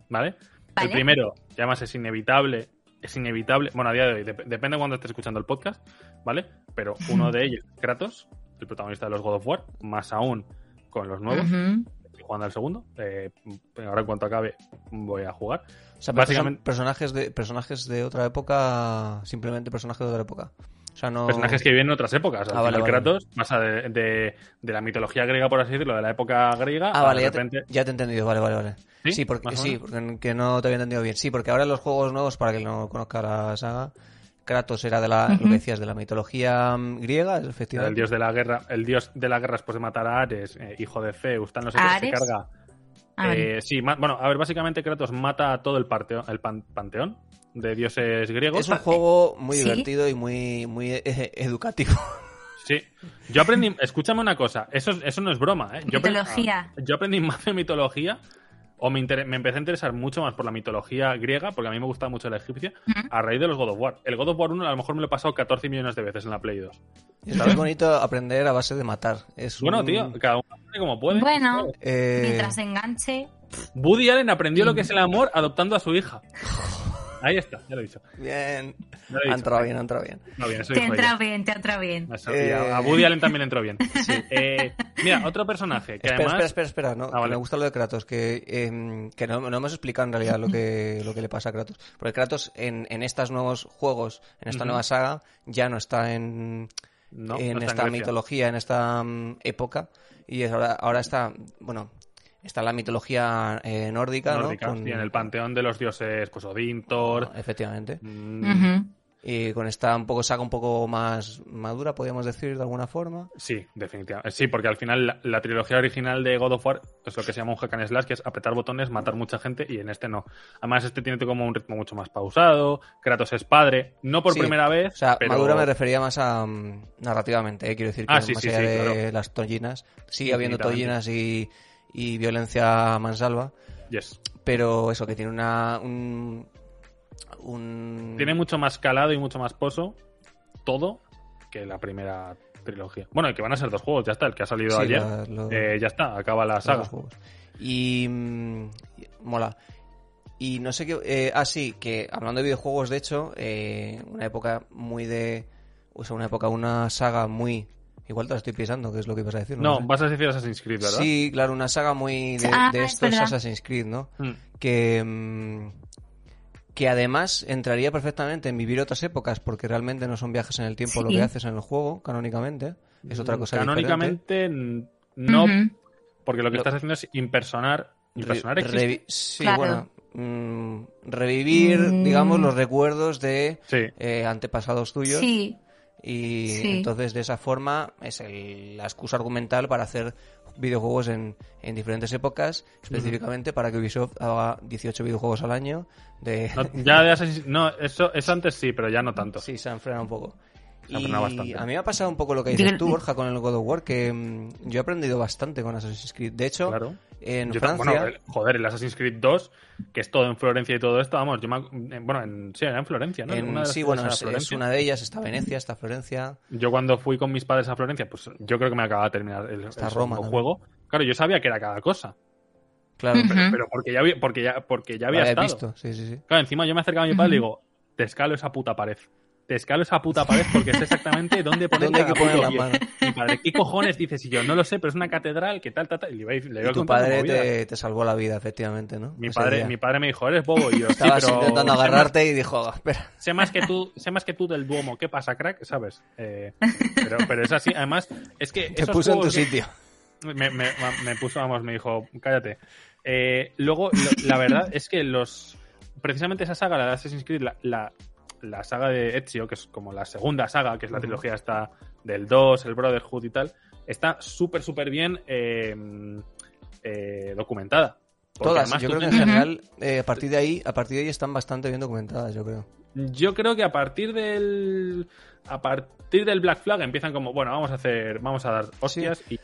¿Vale? Vale. El primero, ya más es inevitable. Es inevitable. Bueno, a día de hoy, dep- depende de cuando estés escuchando el podcast, ¿vale? Pero uno de ellos, Kratos, el protagonista de los God of War, más aún con los nuevos. Ujú. Estoy jugando al segundo. Eh, ahora, en cuanto acabe, voy a jugar. O sea, básicamente- perso- personajes de personajes de otra época, simplemente personajes de otra época. O sea, no... Personajes que viven en otras épocas. Al Ah, vale, final, vale. Kratos pasa de, de- de la mitología griega, por así decirlo, de la época griega, Ah, vale, de ya te, repente. ya te he entendido, vale, vale, vale. ¿Sí? Sí, porque, ¿Más o sí, porque que no te había entendido bien. Sí, porque ahora los juegos nuevos, para que no conozca la saga, Kratos era de la, lo que decías, de la mitología mm, griega, El efectivamente. dios de la guerra, el dios de la guerra después de matar a Ares, eh, hijo de Zeus, tal no sé qué, se ¿Ares? carga. Ah. Eh, sí, bueno, a ver, básicamente Kratos mata a todo el, parteo- el pan- panteón de dioses griegos. Es un juego muy ¿Sí? divertido y muy, muy eh, educativo. *laughs* Sí. Yo aprendí, escúchame una cosa, eso, es- eso no es broma, ¿eh? Yo aprendí- Mitología. yo aprendí más de mitología, o me, inter- me empecé a interesar mucho más por la mitología griega, porque a mí me gustaba mucho la egipcia, a raíz de los God of War. El God of War 1 a lo mejor me lo he pasado 14 millones de veces en la Play 2. Es muy bonito aprender a base de matar. Es Bueno, un- tío, cada uno aprende como puede. Bueno, eh, mientras enganche. Woody Allen aprendió lo que es el amor adoptando a su hija. *laughs* Ahí está, ya lo he dicho. Bien. Ya lo he Ha dicho. entrado bien, ha entrado bien. No, bien, eso Te entra bien, te entra bien. Eso, Eh, a, Woody Allen también le entró bien. *laughs* Eh, mira, otro personaje que Espera, además... espera, espera, espera, no, Ah, vale. me gusta lo de Kratos, que, em, que no, no hemos explicado en realidad lo que, lo que le pasa a Kratos. Porque Kratos en, en estos nuevos juegos, en esta nueva saga, ya no está en, No, en no está esta mitología, en esta mm, época, y es ahora, ahora está, bueno, está la mitología eh, nórdica, Nórdica, ¿no? Con- sí, en el panteón de los dioses, pues Odín, Thor... Efectivamente. mm. Y con esta un poco saga un poco más madura, podríamos decir, de alguna forma. Sí, definitivamente. Sí, porque al final la, la trilogía original de God of War es lo que se llama un hack and slash, que es apretar botones, matar mucha gente, y en este no. Además, este tiene como un ritmo mucho más pausado. Kratos es padre, no por Sí, primera vez. O sea, pero... madura me refería más a mm, narrativamente, ¿eh? quiero decir que Ah, sí, más sí, allá sí, de claro. las tollinas, sigue habiendo tollinas y, y violencia mansalva, Yes. pero eso, que tiene una, un- un... Tiene mucho más calado y mucho más pozo todo que la primera trilogía. Bueno, y que van a ser dos juegos, ya está. El que ha salido Sí, ayer, la- lo- eh, ya está, acaba la saga. juegos. Y... mm, mola. Y no sé qué... Eh, ah, sí, que hablando de videojuegos, de hecho, eh, una época muy de... O sea, una época, una saga muy... Igual te la estoy pisando, que es lo que ibas a decir. No, sé. vas a decir Assassin's Creed, ¿verdad? Sí, claro, una saga muy de, Ah, de es estos verdad. Assassin's Creed, ¿no? Mm. Que, mm, que además entraría perfectamente en vivir otras épocas, porque realmente no son viajes en el tiempo lo que haces en el juego, canónicamente. Es otra cosa diferente. Canónicamente, no, porque lo que Lo- estás haciendo es impersonar. Impersonar existe. sí, Claro. bueno. mm, revivir, Mm. digamos, los recuerdos de Sí. eh, antepasados tuyos. Sí, Y Sí. entonces de esa forma es el- la excusa argumental para hacer videojuegos en, en diferentes épocas, específicamente para que Ubisoft haga 18 videojuegos al año. De... No, ya de Assassin's No, eso, eso antes sí, pero ya no tanto. Sí, se han frenado un poco. Y a mí me ha pasado un poco lo que dices tú, Borja, con el God of War, que mm, yo he aprendido bastante con Assassin's Creed. De hecho, Claro. en Yo Francia... bueno, el- joder, el Assassin's Creed 2, que es todo en Florencia y todo esto, vamos, yo me eh, bueno, en, sí, era en Florencia, ¿no? en- Una de las sí, bueno, es, es Florencia. una de ellas, está Venecia, está Florencia. Yo cuando fui con mis padres a Florencia, pues yo creo que me acababa de terminar el, Está el Roma segundo también. juego. Claro, yo sabía que era cada cosa, Claro, pero, pero porque ya había, porque ya, porque ya había estado. visto, sí, sí, sí. Claro, encima yo me acercaba a mi padre y le Ujú. digo, te escalo esa puta pared. Te escalo esa puta pared porque sé exactamente dónde poner ¿Dónde hay que poner la pie". mano? Mi padre, ¿qué cojones dices? Y yo, no lo sé, pero es una catedral, que tal, tal, tal. Y le iba, le iba Y tu padre te, te salvó la vida, efectivamente, ¿no? Mi Ese padre, día. mi padre me dijo, eres bobo. Y yo, sí, Estabas pero intentando más- agarrarte y dijo, "Ah, espera. sé más que tú, sé más que tú del Duomo. ¿Qué pasa, crack? ¿Sabes? Eh, pero, pero es así. Además, es que Te puso en tu sitio. me, me- me puso, vamos, me dijo, cállate. Eh, luego, lo- la verdad es que los. Precisamente esa saga, la de Assassin's Creed, la, la, la saga de Ezio, que es como la segunda saga, que es la trilogía esta del 2, el Brotherhood y tal, está súper, súper bien eh, eh, documentada. Porque Todas, además yo creo que en general, eh, a partir de ahí, a partir de ahí están bastante bien documentadas, yo creo. Yo creo que a partir del. A partir del Black Flag empiezan como, bueno, vamos a hacer. Vamos a dar hostias y.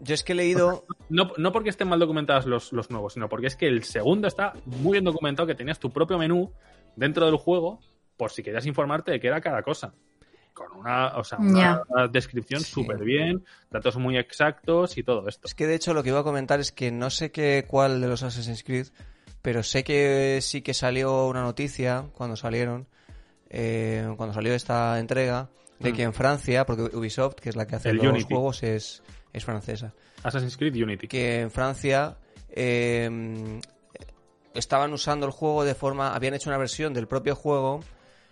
Yo es que he leído, No, no porque estén mal documentados los, los nuevos, sino porque es que el segundo está muy bien documentado, que tenías tu propio menú dentro del juego, por si querías informarte de qué era cada cosa. Con una, o sea, una descripción Sí. súper bien, datos muy exactos y todo esto. es que de hecho lo que iba a comentar es que no sé qué cuál de los Assassin's Creed, pero sé que sí que salió una noticia cuando salieron, eh, cuando salió esta entrega, de Mm. que en Francia, porque Ubisoft, que es la que hace El los Unity. juegos, es, es francesa. Assassin's Creed Unity. que en Francia eh, estaban usando el juego de forma, habían hecho una versión del propio juego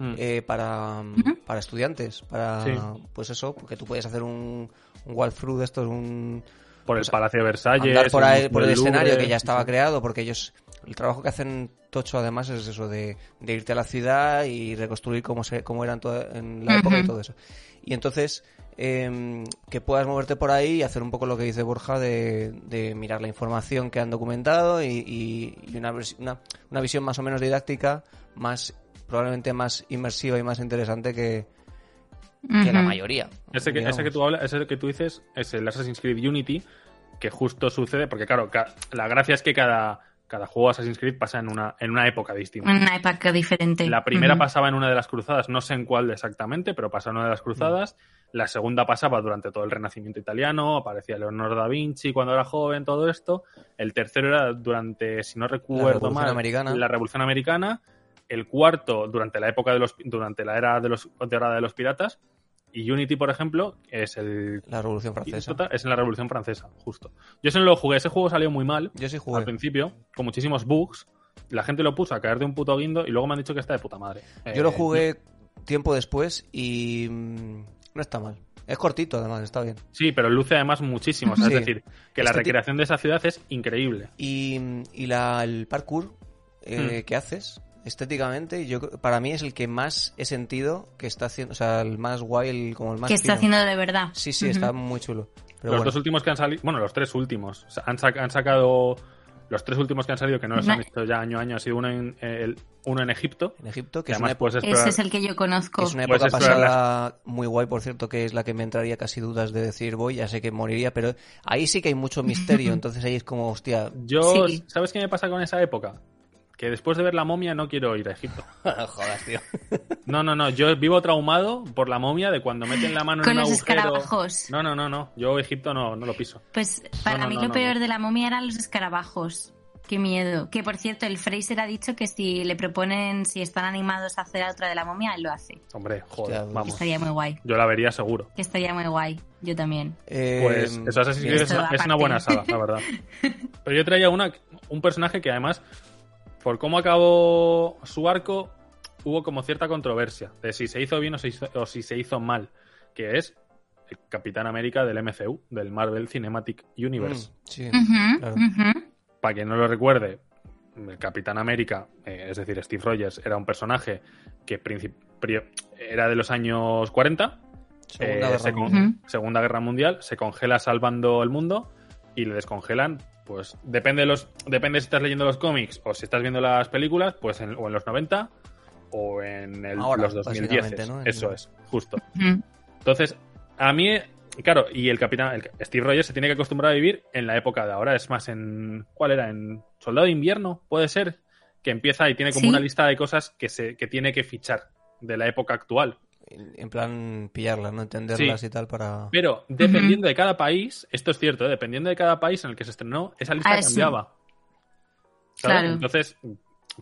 Mm. eh, para, para estudiantes, para, Sí. pues eso, porque tú puedes hacer un, un walkthrough de estos, un por el o sea, Palacio de Versalles. andar por, ahí- por el escenario que ya estaba sí. creado, porque ellos, el trabajo que hacen Tocho además es eso de, de irte a la ciudad y reconstruir cómo, se, cómo eran todo- en la época y todo eso. Y entonces, em, que puedas moverte por ahí y hacer un poco lo que dice Borja de, de mirar la información que han documentado y, y- y una, una, una visión más o menos didáctica, más probablemente más inmersiva y más interesante que, que la mayoría. Ese que, ese que tú hablas, ese que tú dices es el Assassin's Creed Unity, que justo sucede, porque claro, ca- la gracia es que cada, cada juego de Assassin's Creed pasa en una, en una época distinta. Una época diferente. La primera pasaba en una de las cruzadas, no sé en cuál exactamente, pero pasaba en una de las cruzadas. La segunda pasaba durante todo el Renacimiento italiano, aparecía Leonardo da Vinci cuando era joven, todo esto. El tercero era durante, si no recuerdo Revolución mal, Americana. la Revolución Americana. El cuarto durante la época de los, durante la era de los, de era de los piratas. Y Unity, por ejemplo, es el La Revolución Francesa. es en la Revolución Francesa, justo. Yo ese no lo jugué, ese juego salió muy mal Yo sí al jugué. principio, con muchísimos bugs. La gente lo puso a caer de un puto guindo y luego me han dicho que está de puta madre. Yo lo Eh, jugué tiempo después y mm, no está mal. Es cortito, además, está bien. Sí, pero luce además muchísimo. Sí. Es decir, que la Este recreación de esa ciudad es increíble. Y, y la, el parkour eh, Hmm. que haces estéticamente, yo creo- para mí es el que más he sentido que está haciendo, o sea, el más guay, el, como el más que está fino. haciendo de verdad. Sí, sí, está muy chulo. Pero los bueno, dos últimos que han salido, bueno, los tres últimos, o sea, han, sac- han sacado los tres últimos que han salido, que no los han visto ya año a año, ha sido uno en, el- uno en Egipto, en Egipto, que que es una, además puedes Ese es el que yo conozco. es una época pasada muy guay, por cierto, que es la que me entraría casi dudas de decir voy, ya sé que moriría, pero ahí sí que hay mucho misterio, *laughs* entonces ahí es como, hostia, Yo, Sí. ¿sabes qué me pasa con esa época? Que después de ver la momia no quiero ir a Egipto. *laughs* Joder, tío. No, no, no, yo vivo traumado por la momia de cuando meten la mano Con en un los agujero. escarabajos. No, no, no, no, yo Egipto no, no lo piso. Pues para no, mí no, lo no, peor no. de la momia eran los escarabajos. Qué miedo. Que por cierto, el Fraser ha dicho que si le proponen, si están animados a hacer otra de la momia, él lo hace. Hombre, joder, Hostia, Que vamos. estaría muy guay. Yo la vería seguro. Que estaría muy guay. Yo también. Eh, Pues eso Assassin's bien. Creed es, Esto una- es una buena saga, la verdad. Pero yo traía una, un personaje que además, por cómo acabó su arco, hubo como cierta controversia de si se hizo bien o, se hizo- o si se hizo mal, que es el Capitán América del MCU, del Marvel Cinematic Universe. Mm, sí, claro. Para quien no lo recuerde, el Capitán América, eh, es decir, Steve Rogers, era un personaje que era de los años 40, Segunda eh, Guerra se. Segunda Guerra Mundial, se congela salvando el mundo y le descongelan, pues depende de los depende si estás leyendo los cómics o si estás viendo las películas, pues en- o en los 90 o en el- Ahora, los 2010. básicamente, ¿no? Eso es, justo. Entonces, a mí, claro, y el capitán, el- Steve Rogers se tiene que acostumbrar a vivir en la época de ahora. Es más, en. ¿Cuál era? En Soldado de Invierno, puede ser. Que empieza y tiene como Sí. una lista de cosas que, se, que tiene que fichar de la época actual. En plan, pillarlas, ¿no? Entenderlas Sí. y tal para... Pero dependiendo de cada país, esto es cierto, ¿eh? dependiendo de cada país en el que se estrenó, esa lista Ah, cambiaba. Claro. Entonces,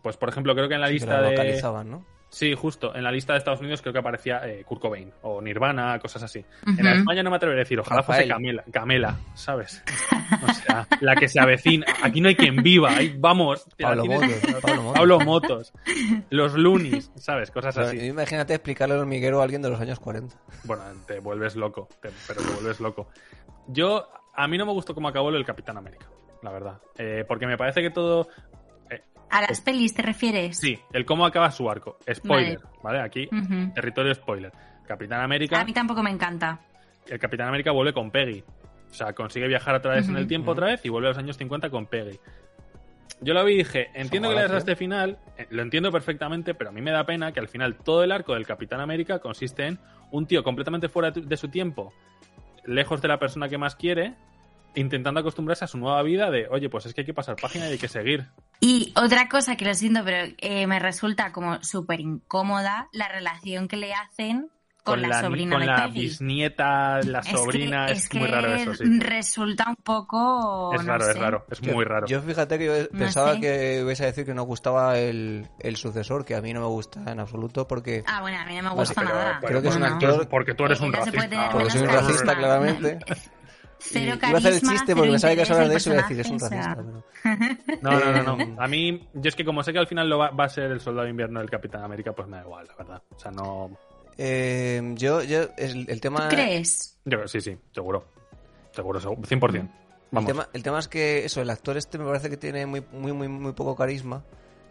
pues por ejemplo, creo que en la Sí, que lista la de. localizaban, ¿no? Sí, justo. En la lista de Estados Unidos creo que aparecía eh, Kurt Cobain o Nirvana, cosas así. En España no me atrevería a decir, ojalá fuese. Camela, Camela, ¿sabes? *laughs* O sea, la que se avecina. Aquí no hay quien viva, ahí vamos. Pablo Motos, *laughs* Pablo Motos. Pablo Motos, los Lunis, ¿sabes? Cosas Pero así. Imagínate explicarle al hormiguero a alguien de los años 40. Bueno, te vuelves loco, te- pero te vuelves loco. Yo, a mí no me gustó cómo acabó lo del Capitán América, la verdad. Eh, porque me parece que todo. ¿A las pelis te refieres? Sí, el cómo acaba su arco. Spoiler, ¿vale? Aquí, territorio spoiler. Capitán América. A mí tampoco me encanta. el Capitán América vuelve con Peggy. O sea, consigue viajar a través en el tiempo otra vez y vuelve a los años 50 con Peggy. Yo lo vi y dije, entiendo que le das a tío. este final, eh, lo entiendo perfectamente, pero a mí me da pena que al final todo el arco del Capitán América consiste en un tío completamente fuera de su tiempo, lejos de la persona que más quiere, intentando acostumbrarse a su nueva vida de, oye, pues es que hay que pasar página y hay que seguir. Y otra cosa que lo siento, pero eh, me resulta como súper incómoda la relación que le hacen con, la, ni- sobrina con de la Peggy. bisnieta, la Es que- sobrina, es, que muy raro eso, sí. Resulta un poco. Es no raro, es sé. raro, es muy raro. Yo fíjate que yo No pensaba sé. que ibais a decir que no gustaba el, el sucesor, que a mí no me gusta en absoluto porque Ah, bueno, a mí no me gusta nada. pero Creo que es un actor- Porque tú eres un racista. Porque soy un racista, claramente. *laughs* Cero Y iba a hacer el carisma, chiste porque pensaba que hablar de eso y iba a decir, es un racista. pero- *laughs* No, no, no, no. *laughs* A mí, yo es que como sé que al final lo va, va a ser el soldado de invierno del Capitán América, pues me da igual, la verdad. O sea, no. Eh, yo, yo, el, el tema... ¿Tú crees? Yo, sí, sí, seguro. Seguro, seguro. 100%. El Vamos. tema, el tema es que eso, el actor este me parece que tiene muy, muy, muy, muy poco carisma.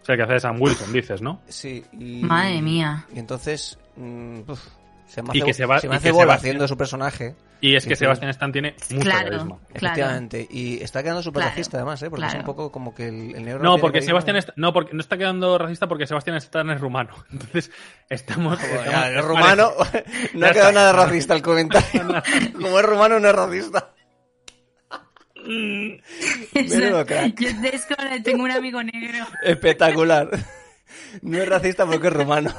O sea, que hace de Sam Wilson, dices, ¿no? Sí, y... Madre mía. Y entonces, mm, uf, se me Y hace, que se va- se me y hace que bola haciendo su personaje. Y es que Sí. Sebastián Stan tiene mucho Claro. carisma. Claro. Efectivamente. Y está quedando súper Claro, racista además, ¿eh? Porque es un poco como que el, el negro... No, porque. Sebastián está, no, porque no está quedando racista porque Sebastián Stan es rumano. *laughs* Entonces, estamos. Bueno, estamos- ya, es rumano, *laughs* *laughs* no ha quedado nada racista el comentario. Como es rumano, no es racista. Menudo crack. Yo tengo un amigo negro. Espectacular. No es racista porque es rumano.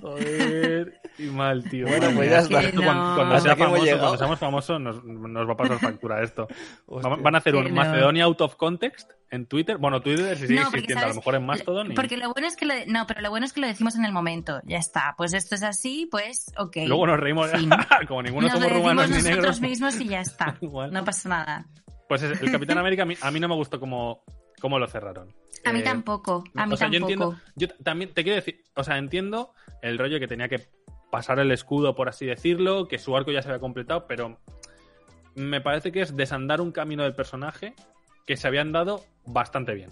Joder, y mal, tío. Bueno, pues ya está. Cuando, sea famoso, cuando seamos famosos, nos, nos va a pasar factura esto. Hostia. Van a hacer un no. Macedonia out of context en Twitter. Bueno, Twitter sí sigue No, existiendo, a lo mejor en Mastodon. y- Porque lo bueno es que lo, no, pero lo bueno es que lo decimos en el momento. Ya está. Pues esto es así, pues ok. Luego nos reímos, *laughs* como ninguno Nos somos rumanos ni nosotros negros. mismos y ya está. *laughs* Igual. No pasa nada. Pues es- el Capitán *laughs* América a mí, a mí no me gustó como, como lo cerraron. A mí Eh, tampoco. A mí o sea, tampoco. yo entiendo. Yo también te quiero decir, o sea, entiendo el rollo que tenía que pasar el escudo, por así decirlo, que su arco ya se había completado, pero me parece que es desandar un camino del personaje que se habían dado bastante bien.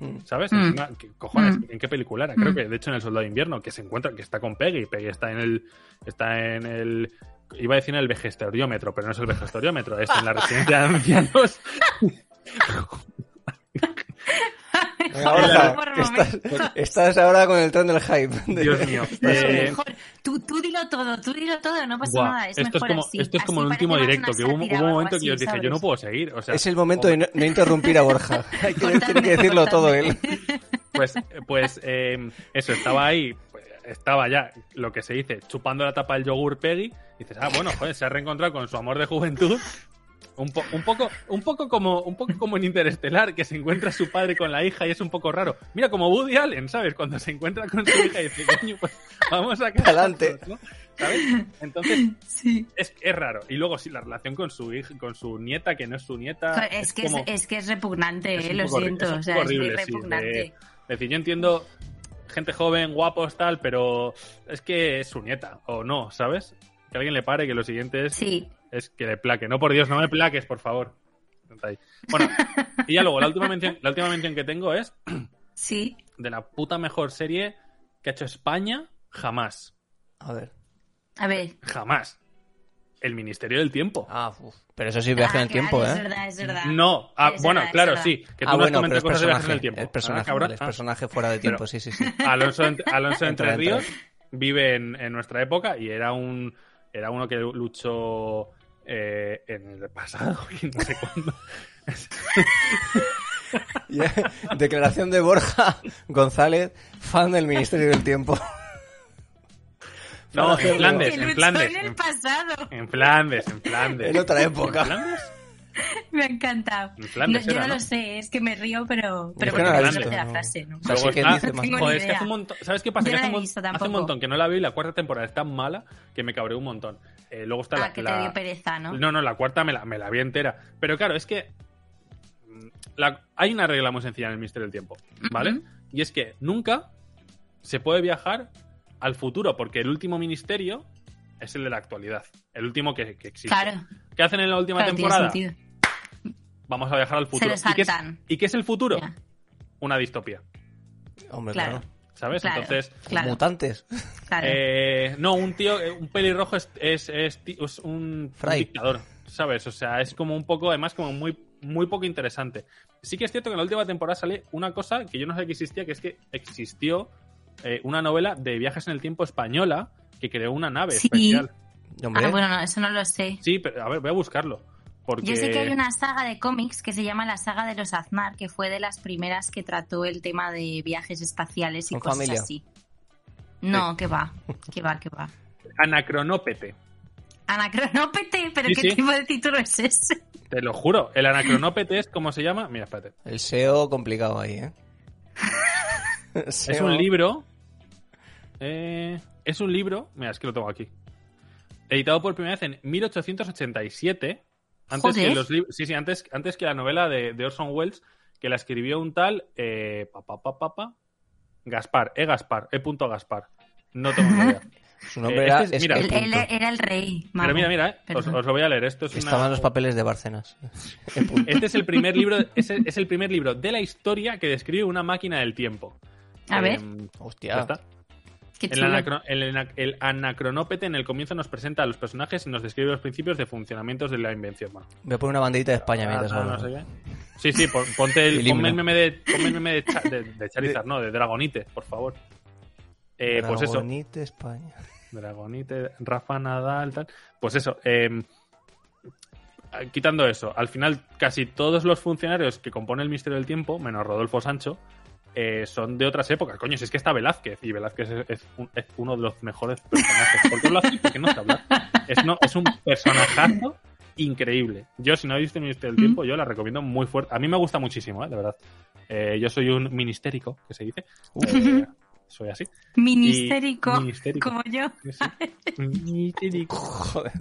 Mm. ¿Sabes? Mm. Encima, ¿qué cojones? Mm. ¿En qué película era? Creo Mm. que de hecho en el Soldado de Invierno, que se encuentra, que está con Peggy. Peggy está en el. Está en el. Iba a decir en el vejestoriómetro, pero no es el vejestoriómetro, es en la residencia de ancianos. *laughs* por estás, ahora con el tren del hype. *laughs* Dios mío. *laughs* Eh, mejor. Tú, tú dilo todo, tú dilo todo, no pasa buah, nada. Es esto, es como, así. esto es como Así el último directo, que hubo, un momento que yo dije, yo no puedo seguir. O sea, Es el momento de no, no interrumpir a Borja. *laughs* Hay que, tiene Contadme, que decirlo todo él. Pues, pues eh, eso, estaba ahí, estaba ya, lo que se dice, chupando la tapa del yogur Peggy. Y dices, ah, bueno, joder, se ha reencontrado con su amor de juventud. Un, po- un poco, un poco como, un poco como en Interestelar, que se encuentra su padre con la hija y es un poco raro. Mira, como Woody Allen, ¿sabes? Cuando se encuentra con su hija y dice, coño, pues vamos a Adelante. ¿Sabes? Entonces, Sí. es, es raro. Y luego sí, la relación con su hija, con su nieta, que no es su nieta. Es que es, como- es que es repugnante, es eh, lo siento. o sea, poco es muy horrible, sí, repugnante. de- Es decir, yo entiendo gente joven, guapos, tal, pero es que es su nieta, o no, ¿sabes? Que alguien le pare, que lo siguiente es, Sí. Es que le plaque. No, por Dios, no me plaques, por favor. Bueno, y ya luego, la última mención, la última mención que tengo es *clears throat* Sí. de la puta mejor serie que ha hecho España jamás. A ver. A ver. Jamás. El Ministerio del Tiempo. Ah, uf. Pero eso sí viaje en Ah, el claro, tiempo, Es ¿eh? verdad, es verdad. No, ah, Es bueno, verdad, es claro, sí. Que tú Ah, bueno, pero es cosas de viajes en personaje. el tiempo. Es personaje, Ah, vale, es Ah. personaje fuera de tiempo, sí, sí, sí. Alonso, *laughs* Alonso Entre. Ríos vive en, en nuestra época y era un era uno que luchó eh, en el pasado *laughs* y no sé cuándo. *laughs* Ya, Declaración de Borja González, fan del Ministerio del Tiempo. No, en Flandes, en Flandes. en el En, pasado. en Flandes, en Flandes. En otra época. ¿En Flandes? *laughs* Me ha encantado. No, yo no ¿no? lo sé, es que me río, pero, pero Es que no porque no visto, sé la frase, ¿no? Luego está- dice Joder, es que hace un montón. ¿Sabes qué pasa? Yo Que no hace, un visto hace montón que no la vi y la cuarta temporada es tan mala que me cabreó un montón. Eh, luego está Ah, la, que la- te dio pereza, ¿no? No, no, la cuarta me la, me la vi entera. Pero claro, es que mm, la- hay una regla muy sencilla en el Misterio del Tiempo, ¿vale? Y es que nunca se puede viajar al futuro, porque el último ministerio es el de la actualidad, el último que, que existe. Claro, ¿Qué hacen en la última claro, tiene temporada? Vamos a viajar al futuro. Se ¿Y, qué es, saltan. y qué es el futuro? Una distopía, Hombre, Claro. claro. ¿sabes? Claro. Entonces, Claro. Mutantes. Eh, no, un tío, eh, un pelirrojo es, es, es ti- es un, dictador, ¿sabes? O sea, es como un poco, además, como muy, muy poco interesante. Sí que es cierto que en la última temporada sale una cosa que yo no sabía que existía, que es que existió eh, una novela de viajes en el tiempo española que creó una nave Sí. especial. Hombre, Ah, bueno, no, eso no lo sé. Sí, pero a ver, voy a buscarlo. Porque... Yo sé que hay una saga de cómics que se llama la saga de los Aznar, que fue de las primeras que trató el tema de viajes espaciales y cosas familia. así. No, que va, que va, que va. Anacronópete. Anacronópete, pero Sí, ¿qué sí. tipo de título es ese? Te lo juro. El anacronópete es, ¿cómo se llama? Mira, espérate. el SEO complicado ahí, ¿eh? *laughs* Es SEO. un libro. eh, es un libro. Mira, es que lo tengo aquí. Editado por primera vez en 1887. Antes Joder. que los sí, sí, antes, antes que la novela de, de Orson Welles, que la escribió un tal. Eh, pa, pa, pa, pa, pa, Gaspar, E. Gaspar, E. punto Gaspar. No tengo ni idea. *laughs* Su nombre Eh, era... este es- es mira, que Él, era el rey. Pero mira, mira, eh, os, lo voy a leer. Esto es una- Estaban los papeles de Bárcenas. *laughs* En punto. Este es el primer libro, es el, es el primer libro de la historia que describe una máquina del tiempo. A ver. Em, Hostia. ya está. El, chulo. anacro- el ana- el anacronópete en el comienzo nos presenta a los personajes y nos describe los principios de funcionamientos de la invención. Bueno, Voy a poner una bandita de España mientras ah, no hablo. sé qué. Sí, sí, pon- *laughs* ponte el, ponme el meme de, ponme el meme de, Cha- de- de Charizard, no, de Dragonite, por favor. Eh, pues eso, Dragonite España. Dragonite, Rafa Nadal, tal. Pues eso, eh, quitando eso, al final casi todos los funcionarios que componen el Misterio del Tiempo, menos Rodolfo Sancho, eh, son de otras épocas. Coño, si es que está Velázquez, y Velázquez es, es un- es uno de los mejores personajes. ¿Por qué lo hace? Porque no sé hablar. Es, no, es un personajazo increíble. Yo, si no habéis visto el Misterio del Tiempo, yo la recomiendo muy fuerte. A mí me gusta muchísimo, ¿eh? de verdad. Eh, yo soy un ministérico, que se dice. Eh, soy así. Ministérico, Y- ministérico. como yo. Sí. Ministérico. *laughs* Joder.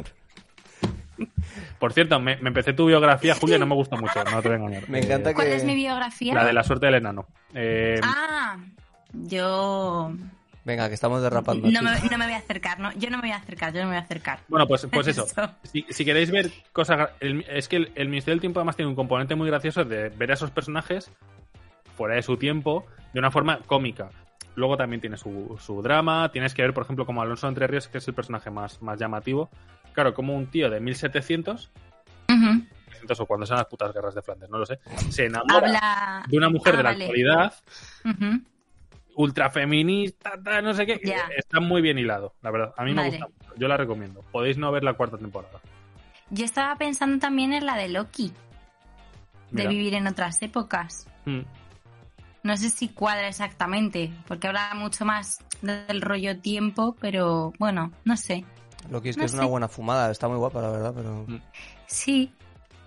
Por cierto, me, me empecé tu biografía, Julia, y no me gusta mucho, no te voy a engañar. Me encanta Eh, ¿Cuál que- es mi biografía? La de la suerte del enano. Eh, Ah, yo Venga, que estamos derrapando. no me, no me voy a acercar, no, yo no me voy a acercar, yo no me voy a acercar. Bueno, pues, pues eso. Si, si queréis ver cosas... el- es que el, el Ministerio del Tiempo además tiene un componente muy gracioso de ver a esos personajes fuera de su tiempo de una forma cómica. Luego también tiene su, su drama. Tienes que ver, por ejemplo, como Alonso Entre Ríos, que es el personaje más, más llamativo. Claro, como un tío de 1700 Ujú. 1300 o cuando sean las putas guerras de Flandes, no lo sé. Se enamora Habla... de una mujer Ah, de la vale. actualidad, Ujú. ultra feminista, tal, no sé qué. Está muy bien hilado, la verdad. A mí me gusta mucho. Yo la recomiendo. Podéis no ver la cuarta temporada. Yo estaba pensando también en la de Loki, de vivir en otras épocas. Mm. No sé si cuadra exactamente, porque habla mucho más del rollo tiempo, pero bueno, no sé. Lo que es que No es una buena fumada, está muy guapa, la verdad, pero... Mm. Sí,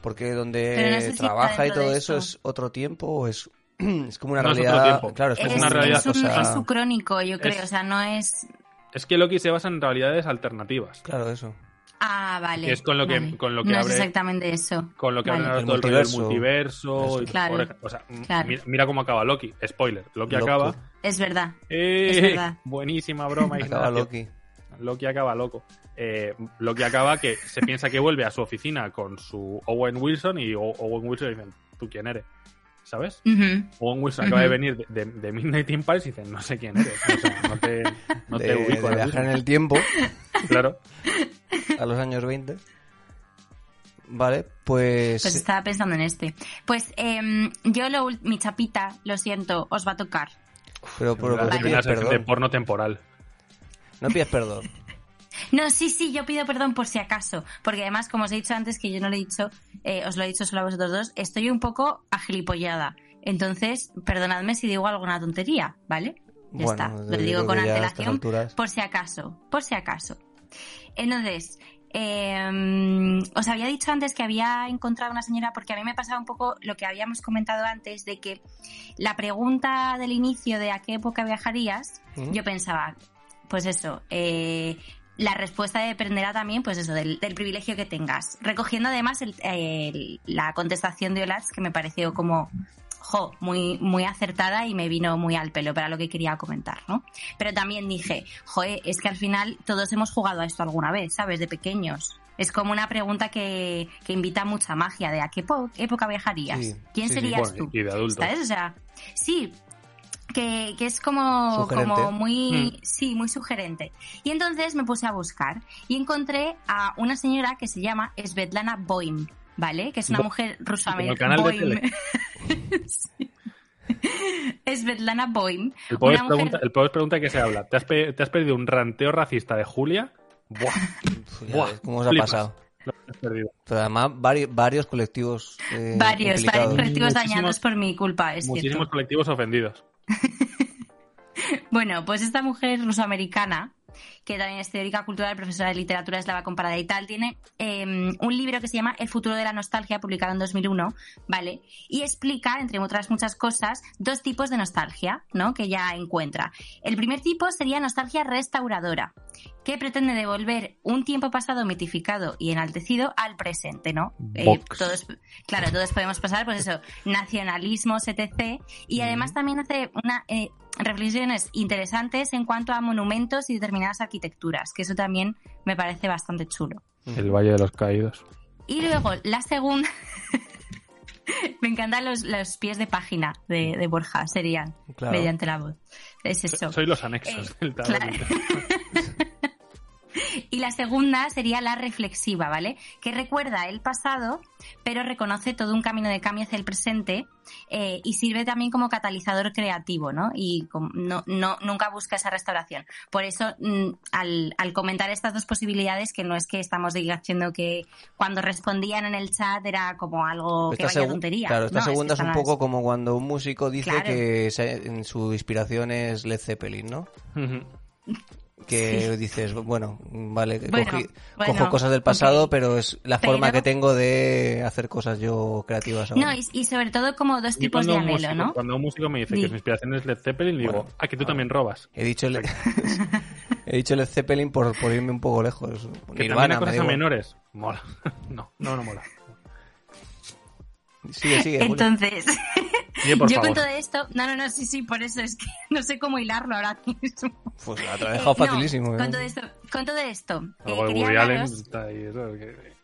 Porque donde no sé si está trabaja y todo eso eso. es otro tiempo o es, *clears throat* es como una No es realidad... tiempo. Claro, es, es, como una realidad, es un, o sea, es su crónico, yo creo. Es- O sea, no es. Es que Loki se basa en realidades alternativas. Claro, eso. Ah, vale. Que es con lo que- vale. con lo que no abre- es exactamente eso. Con lo que Vale. hablan El todo el rollo del multiverso. multiverso. y- Claro. por o sea, Claro. mira, mira cómo acaba Loki. Spoiler. Loki Loco. acaba. Es verdad. ¡Eh! Es verdad. *laughs* Buenísima broma. Acaba. Loki. Loki acaba loco. Eh, Loki acaba que se piensa que vuelve a su oficina con su Owen Wilson y O- Owen Wilson le dicen, ¿tú quién eres? ¿Sabes? Ujú. Owen Wilson acaba de Ujú. venir de, de- de Midnight Impulse y dicen, no sé quién eres. O sea, no te, no te de, ubico. de viajar en el tiempo *laughs* Claro. a los años 20. Vale, pues... Pues estaba pensando en este. Pues em, yo, lo, mi chapita, lo siento, os va a tocar. Pero, La pero primera pides perdón. porno temporal. No pides perdón. No, sí, sí, yo pido perdón por si acaso. Porque además, como os he dicho antes, que yo no lo he dicho, eh, os lo he dicho solo a vosotros dos, estoy un poco agilipollada. Entonces, perdonadme si digo alguna tontería, ¿vale? Ya Bueno, está. Lo digo con antelación por si acaso, por si acaso. Entonces, eh, os había dicho antes que había encontrado una señora, porque a mí me pasaba un poco lo que habíamos comentado antes, de que la pregunta del inicio de a qué época viajarías, ¿Mm? yo pensaba, pues eso, eh, la respuesta dependerá también, pues eso, del, del privilegio que tengas. Recogiendo además el- el- la contestación de Olaz, que me pareció como, jo, muy, muy acertada y me vino muy al pelo para lo que quería comentar, ¿no? Pero también dije, joe, es que al final todos hemos jugado a esto alguna vez, ¿sabes? De pequeños. Es como una pregunta que, que invita a mucha magia de a qué po- época viajarías. Sí, ¿Quién sí, sí. serías Bueno, tú? y de adulto. ¿Sabes? O sea, sí, que, que es como, Sugerente. como muy, Hmm. sí, muy sugerente. Y entonces me puse a buscar y encontré a una señora que se llama Svetlana Boim, ¿vale? Que es una Bo- mujer rusa como el canal de tele. *laughs* Sí. Svetlana Boim. El pobre, mujer- pregunta, el pobre pregunta que se habla. ¿Te has, ¿Te has perdido un ranteo racista de Julia? Buah, *laughs* Buah, ¿Cómo os ha flipas. pasado? Perdido. Pero además varios, varios colectivos eh, Varios, colectivos dañados por mi culpa, es Muchísimos cierto. colectivos ofendidos. *laughs* Bueno, pues esta mujer rusoamericana, que también es teórica cultural, profesora de literatura eslava comparada y tal, tiene eh, un libro que se llama El futuro de la nostalgia, publicado en 2001, ¿vale? Y explica, entre otras muchas cosas, dos tipos de nostalgia, ¿no? Que ella encuentra. El primer tipo sería nostalgia restauradora, que pretende devolver un tiempo pasado mitificado y enaltecido al presente, ¿no? Eh, todos, claro, todos podemos pasar, pues eso, nacionalismos, etc. Y además también hace una, eh, reflexiones interesantes en cuanto a monumentos y determinadas arquitecturas, que eso también me parece bastante chulo. El Valle de los Caídos. Y luego, la segunda... *laughs* me encantan los, los pies de página de, de Borja, serían, Claro. mediante la voz. Es eso. Soy los anexos Eh, del tarot. claro. *laughs* Y la segunda sería la reflexiva, ¿vale? Que recuerda el pasado, pero reconoce todo un camino de cambio hacia el presente eh, y sirve también como catalizador creativo, ¿no? Y no, no, nunca busca esa restauración. Por eso, mm, al, al comentar estas dos posibilidades, que no es que estamos diciendo que cuando respondían en el chat era como algo que Esta vaya segu- tontería. Claro, esta No, es que segunda es, un poco como cuando un músico dice Claro. que se- en su inspiración es Led Zeppelin, ¿no? Que dices, bueno, vale, que Bueno, cogí- bueno, cojo cosas del pasado, ok. pero es la Pero- forma que tengo de hacer cosas yo creativas ahora. No, y, y sobre todo como dos tipos de anhelo, músico, ¿no? cuando un músico me dice Di. que su inspiración es Led Zeppelin, digo, Bueno, ah, que tú también robas. He dicho Led, *laughs* he dicho Led Zeppelin por, por irme un poco lejos. Que Nirvana, también hay me cosas igual. menores. Mola. *laughs* no, no, no mola. Sigue, sigue. Entonces, Oye, por *laughs* yo favor. con todo esto, no, no, no, sí, sí, por eso es que *laughs* no sé cómo hilarlo ahora mismo. Pues la te lo he dejado Eh, no, facilísimo. ¿eh? con todo esto, con todo esto, eh, Algo de quería Woody Allen hablaros, está ahí, eso, que-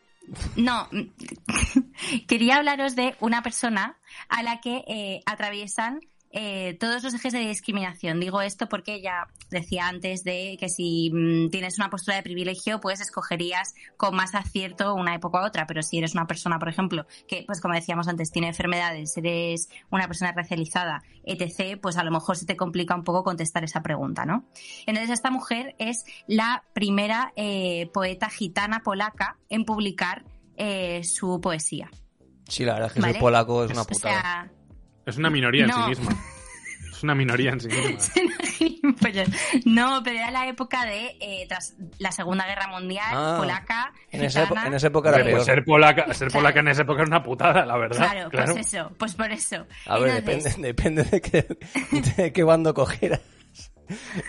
no, *laughs* quería hablaros de una persona a la que eh, atraviesan eh, todos los ejes de discriminación. Digo esto porque ya decía antes de que si mm, tienes una postura de privilegio, pues escogerías con más acierto una época u otra, pero si eres una persona, por ejemplo, que, pues como decíamos antes, tiene enfermedades, eres una persona racializada, etc., pues a lo mejor se te complica un poco contestar esa pregunta, ¿no? Entonces, esta mujer es la primera eh, poeta gitana polaca en publicar eh, su poesía. Sí, la verdad es que ¿Vale? polaco es una O putada. sea, Es una minoría en No. sí misma. Es una minoría en sí misma. *laughs* Pues, *laughs* no, pero era la época de eh, tras la Segunda Guerra Mundial, Ah, polaca, en, esa gitana. en esa época era peor. pues ser polaca, ser Claro. polaca en esa época era una putada, la verdad. Claro, pues eso, pues por eso. A ver, Entonces, depende, depende de qué, de qué bando cogieras.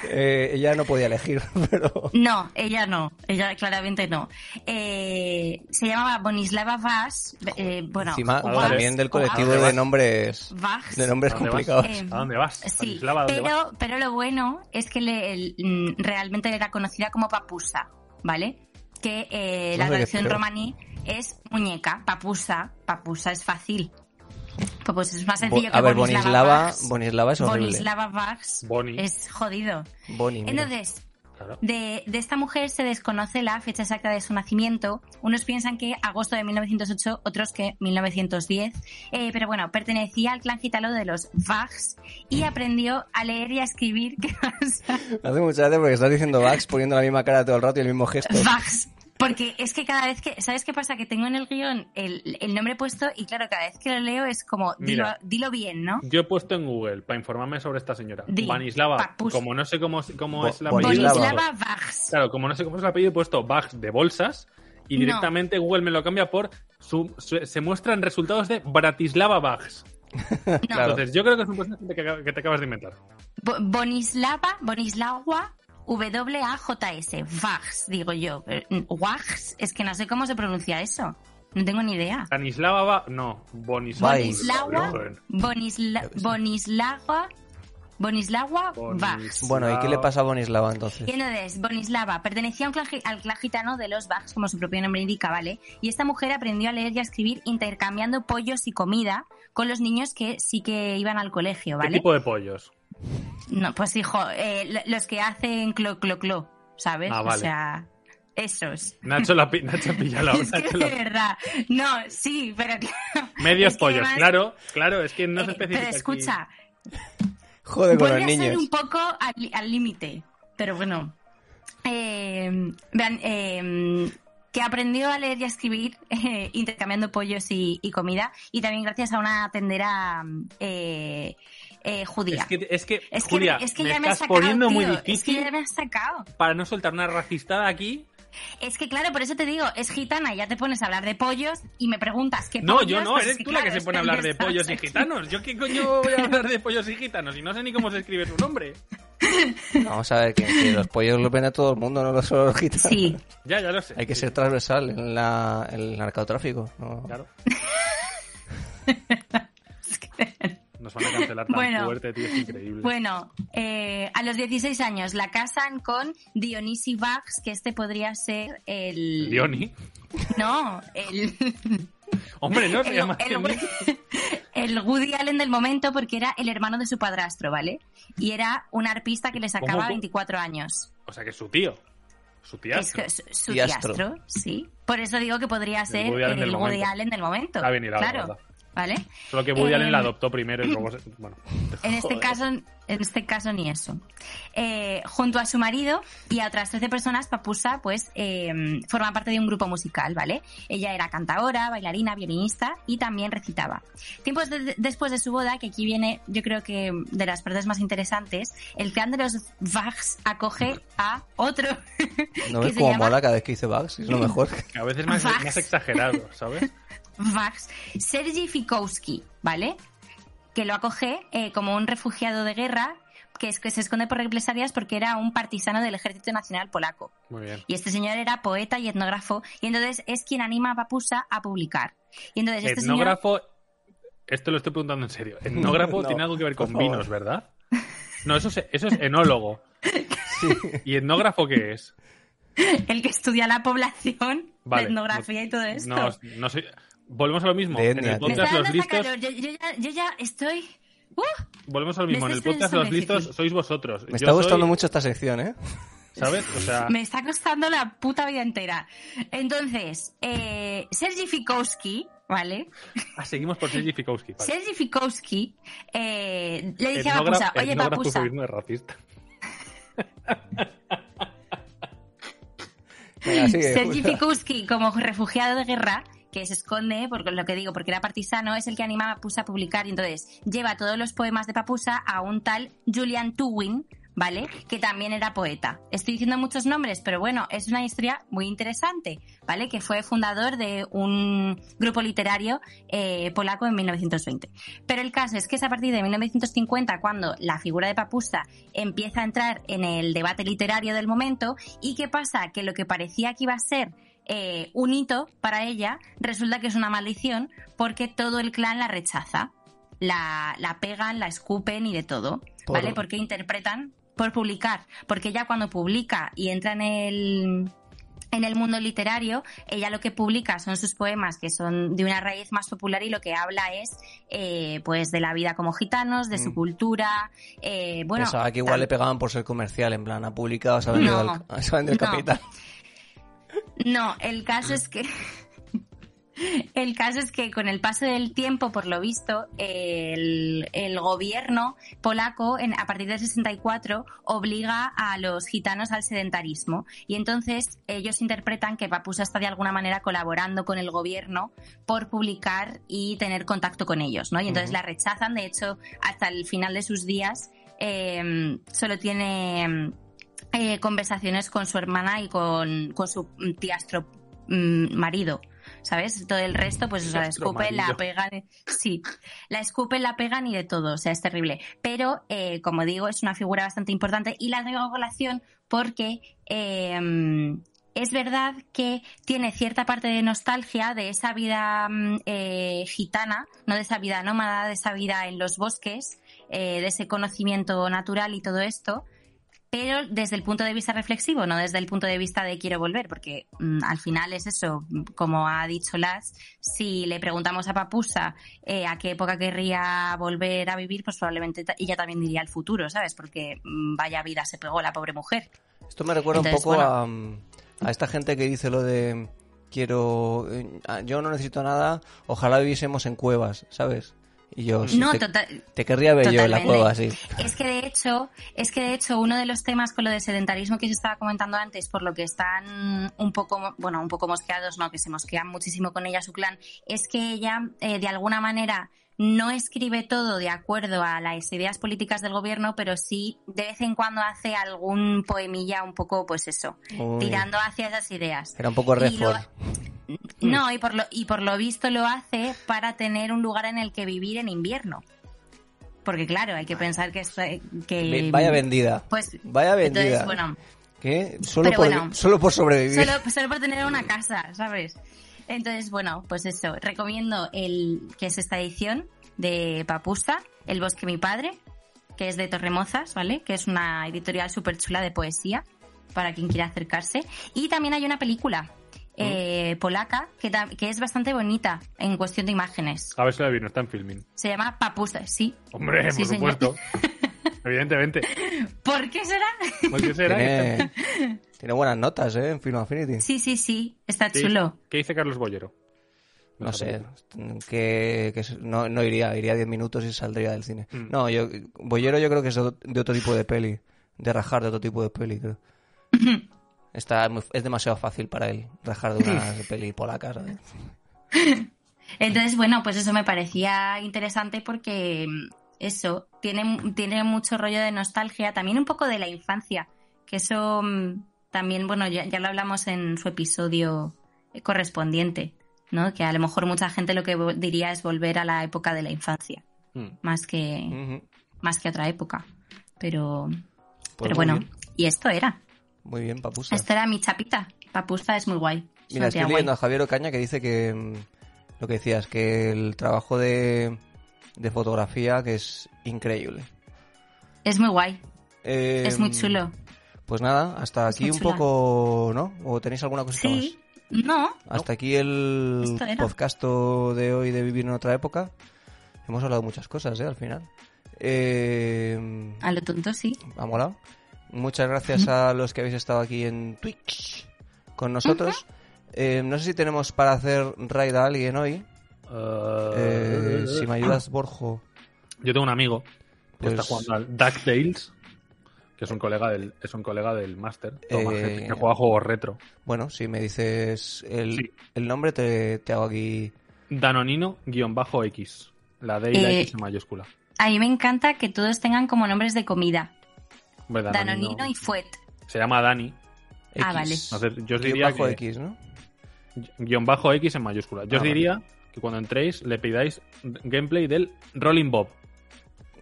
Eh, ella no podía elegir, *laughs* pero... No, ella no, ella claramente no. Eh, se llamaba Bonislava Vas, eh, bueno, Encima, también del colectivo de nombres, de nombres ¿A dónde vas? complicados. Eh, ¿A dónde vas? Sí, Bratislava, ¿a dónde vas? pero, pero lo bueno es que le- el- mm, realmente era conocida como papusa, ¿vale? Que eh, la No sé qué traducción romaní es muñeca, papusa, papusa es fácil. Pues es más Bo- sencillo que a ver, Bonislava Bonislava, es horrible. Bonislava Vax Boni. es jodido. Boni. Entonces, Claro. de, de esta mujer se desconoce la fecha exacta de su nacimiento. Unos piensan que agosto de 1908, otros que 1910. Eh, pero bueno, pertenecía al clan gitano de los Vax y aprendió a leer y a escribir. ¿Qué *laughs* pasa? Me hace mucha gracia porque estás diciendo Vax poniendo la misma cara todo el rato y el mismo gesto. Vax. Porque es que cada vez que, ¿sabes qué pasa? Que tengo en el guion el, el nombre puesto y claro, cada vez que lo leo es como, dilo, Mira. dilo bien, ¿no? Yo he puesto en Google para informarme sobre esta señora. Di, Banislava. papus. Como no sé cómo, cómo Bo- es la Bonislava. Bonislava Vax. Claro, como no sé cómo es el apellido, he puesto bags de bolsas y No. directamente Google me lo cambia por su- su- se muestran resultados de Bratislava Bags. *laughs* No. Claro. Entonces, yo creo que es un personaje que, te acabas de inventar. Bo- Bonislava, Bonislawa, W-A-J-S, Vax, digo yo. Vax, es que no sé cómo se pronuncia eso. No tengo ni idea. Banislava va... No, Bonislava. Vais. Bonislawa, Bonisla, Bonislawa, Bonislawa, Bonis- Vax. Bueno, ¿y qué le pasa a Bonislava entonces? Y entonces, Bonislava pertenecía a un clan gi- al clan gitano de los Vax, como su propio nombre indica, ¿vale? Y esta mujer aprendió a leer y a escribir intercambiando pollos y comida con los niños que sí que iban al colegio, ¿Qué ¿vale? tipo de pollos? No, pues hijo, eh, lo- los que hacen clo, clo, clo, ¿sabes? Ah, O vale. sea, esos. Nacho la Nacho pilla la Es que de verdad. No, sí, pero claro. Medios pollos, además- claro, claro, es que no se eh, especifica. pero aquí. escucha, Jode con los podría ser niños. un poco al límite, pero bueno. Eh, vean, eh, que aprendió a leer y a escribir *laughs* eh, intercambiando pollos y, y comida y también gracias a una tendera eh, eh, judía. Es que, es que, Es que- Julia, es que me ya me has estás sacado, poniendo muy tío, Es que difícil ya me has sacado. para no soltar una racistada aquí. Es que claro, por eso te digo, es gitana, ya te pones a hablar de pollos y me preguntas qué No, pollos, yo no, pues eres tú la que se pone a hablar de pollos y gitanos. ¿Yo qué coño voy a hablar de pollos y gitanos? Y no sé ni cómo se escribe su nombre. *laughs* Vamos a ver, que, que los pollos los ven a todo el mundo, no solo los gitanos. Sí, Ya, ya lo sé. Hay que ser transversal en, la, en el narcotráfico. ¿no? Claro. *laughs* *laughs* Nos van a cancelar tan Bueno. fuerte, tío, es increíble. bueno, eh, a los 16 años la casan con Dionisi Vax, que este podría ser el... Diony. No, el... *laughs* Hombre, no, se el, llama el- Diony. el Woody Allen del momento porque era el hermano de su padrastro, ¿vale? Y era un arpista que le sacaba ¿Cómo? 24 años. O sea, que es su tío. Su es que su, su Tiastro. tiastro, sí. Por eso digo que podría ser Woody Allen el del Woody momento. Allen del momento. Está bien hilado, la claro, verdad. ¿Vale? Solo que Woody Eh, Allen la adoptó primero y luego... se- *clears throat* Bueno, En este caso, en este caso ni eso. Eh, junto a su marido y a otras 13 personas, Papusa, pues, eh, forma parte de un grupo musical, ¿vale? Ella era cantadora, bailarina, violinista y también recitaba. Tiempos de- después de su boda, que aquí viene, yo creo que de las partes más interesantes, el clan de los Vax acoge a otro. *laughs* ¿No ves cómo llama mola cada vez que dice Bugs? Es lo mejor. a veces más, más exagerado, ¿sabes? *laughs* Vax, Sergi Fikowski, ¿vale? Que lo acoge eh, como un refugiado de guerra que es que se esconde por represalias porque era un partisano del Ejército Nacional Polaco. Muy bien. Y este señor era poeta y etnógrafo y entonces es quien anima a Papusa a publicar. Y entonces este señor... Etnógrafo... Esto lo estoy preguntando en serio. Etnógrafo *laughs* No, tiene algo que ver con vinos, ¿verdad? No, eso es, eso es enólogo. ¿Y etnógrafo qué es? *laughs* El que estudia la población, Vale. la etnografía y todo esto. No, no soy... Volvemos a lo mismo. En el podcast Los Listos... Yo, yo ya, yo ya estoy... ¡Uh! Volvemos al mismo. Me En el podcast de los listos sois vosotros. Me Yo está gustando soy- mucho esta sección, ¿eh? ¿Sabes? O sea, Me está costando la puta vida entera. Entonces, eh, Sergi Fikowski, ¿vale? ah, seguimos por Sergi Fikowski. Vale. Sergi Fikowski eh, le dice a Papusa, oye Papusa, es racista. *laughs* Venga, sigue. Sergi Fikowski, como refugiado de guerra, que se esconde, por lo que digo, porque era partisano, es el que anima a Papusa a publicar y entonces lleva todos los poemas de Papusa a un tal Julian Tuwin, ¿vale? Que también era poeta. Estoy diciendo muchos nombres, pero bueno, es una historia muy interesante, ¿vale? Que fue fundador de un grupo literario eh, polaco en 1920. Pero el caso es que es a partir de 1950 cuando la figura de Papusa empieza a entrar en el debate literario del momento y qué pasa que lo que parecía que iba a ser eh, un hito para ella resulta que es una maldición porque todo el clan la rechaza. La, la pegan, la escupen y de todo, Por- ¿vale? Porque interpretan por publicar, porque ella cuando publica y entra en el en el mundo literario, ella lo que publica son sus poemas que son de una raíz más popular y lo que habla es eh, pues de la vida como gitanos, de su Mm. cultura, eh, bueno, Pensaba que igual tal- le pegaban por ser comercial, en plan, ha publicado, se ha vendido, No, *laughs* se ha vendido el capital. No, el caso es que. *laughs* El caso es que con el paso del tiempo, por lo visto, el, el gobierno polaco, en, a partir del 64, obliga a los gitanos al sedentarismo. Y entonces ellos interpretan que Papusa está de alguna manera colaborando con el gobierno por publicar y tener contacto con ellos, ¿no? Y entonces la rechazan. De hecho, hasta el final de sus días, eh, solo tiene eh, conversaciones con su hermana y con, con su tiastro mm, marido. ¿Sabes? Todo el resto, pues, o sea, escupen, la pegan. Sí, la escupen, la pegan y de todo. O sea, es terrible. Pero, eh, como digo, es una figura bastante importante y la traigo a colación porque eh, es verdad que tiene cierta parte de nostalgia de esa vida mm, eh, gitana, no de esa vida nómada, de esa vida en los bosques, eh, de ese conocimiento natural y todo esto, pero desde el punto de vista reflexivo, no desde el punto de vista de quiero volver, porque mm, al final es eso, como ha dicho Las, si le preguntamos a Papusa eh, a qué época querría volver a vivir, pues probablemente ella también diría el futuro, ¿sabes? Porque mm, vaya vida se pegó la pobre mujer. Esto me recuerda Entonces, un poco bueno. a, mm, a esta gente que dice lo de quiero eh, yo no necesito nada, ojalá viviésemos en cuevas, ¿sabes? Y yo sí, no, te, total, te querría ver yo en la cueva, sí. Es que de hecho, es que de hecho uno de los temas con lo del sedentarismo que se estaba comentando antes, por lo que están un poco, bueno, un poco mosqueados, no, que se mosquean muchísimo con ella su clan, es que ella eh, de alguna manera no escribe todo de acuerdo a las ideas políticas del gobierno, pero sí de vez en cuando hace algún poemilla un poco, pues eso, Uy, tirando hacia esas ideas. Era un poco refor. No, y por, lo, y por lo visto lo hace para tener un lugar en el que vivir en invierno. Porque claro, hay que pensar que... Ve- Vaya vendida. Pues, Vaya vendida. entonces, bueno, ¿Qué? Solo Pero por, bueno. solo por sobrevivir. solo, solo por tener una casa, ¿sabes? Entonces, bueno, pues eso, recomiendo el que es esta edición de Papusa, El bosque mi padre, que es de Torremozas, ¿vale? Que es una editorial súper chula de poesía, para quien quiera acercarse. Y también hay una película eh, polaca que, que es bastante bonita en cuestión de imágenes. A ver si la vi, no está en filming. Se llama Papusa, sí. Hombre, Sí, por señor. supuesto. *laughs* Evidentemente. ¿Por qué será? ¿Por qué será? Tiene, *laughs* tiene buenas notas, ¿eh? En Film Affinity. Sí, sí, sí, está ¿Qué, chulo. ¿Qué dice Carlos Bollero? No sé, que, que no, no iría, iría 10 minutos y saldría del cine. Mm. No, yo, Bollero yo creo que es de de otro tipo de peli, de rajar de otro tipo de peli, creo. *laughs* Está muy- es demasiado fácil para él rajar de una *laughs* peli polaca, ¿sabes? Entonces, bueno, pues eso me parecía interesante porque mm, eso, tiene, tiene mucho rollo de nostalgia, también un poco de la infancia, que eso mm, también, bueno, ya, ya lo hablamos en su episodio correspondiente, ¿no? Que a lo mejor mucha gente lo que diría es volver a la época de la infancia, Mm. más que, Ujú. más que otra época. Pero, Pues pero bueno, bien. y esto era, Muy bien, papusa. esto era mi chapita. Papusta es muy guay. es Mira, estoy guay. leyendo a Javier Ocaña que dice que mm, lo que decías, que el trabajo de, de fotografía que es increíble. Es muy guay, Eh, es muy chulo. Pues nada, hasta Es aquí un chula. poco, ¿no? ¿O tenéis alguna cosita Sí, no, más? Hasta aquí el podcast de hoy de Vivir en otra época. Hemos hablado muchas cosas, ¿eh? Al final. Eh, A lo tonto sí. ha molado. Muchas gracias a los que habéis estado aquí en Twitch con nosotros. Eh, no sé si tenemos para hacer raid a alguien hoy. Eh, si me ayudas, Borjo. Yo tengo un amigo que Pues- está jugando al DuckTales, que es un colega del, es un colega del máster, Toma, Eh, que juega juegos retro. Bueno, si me dices el, Sí. el nombre, te, te hago aquí. Danonino-X. La D y la Eh, X en mayúscula. A mí me encanta que todos tengan como nombres de comida. Danonino y Fuet. Se llama Dani. Ah, vale. Entonces, yo os Guión diría bajo que... X, ¿no? Guión bajo X en mayúscula. Yo Ah, os diría que cuando entréis le pidáis gameplay del Rolling Bob.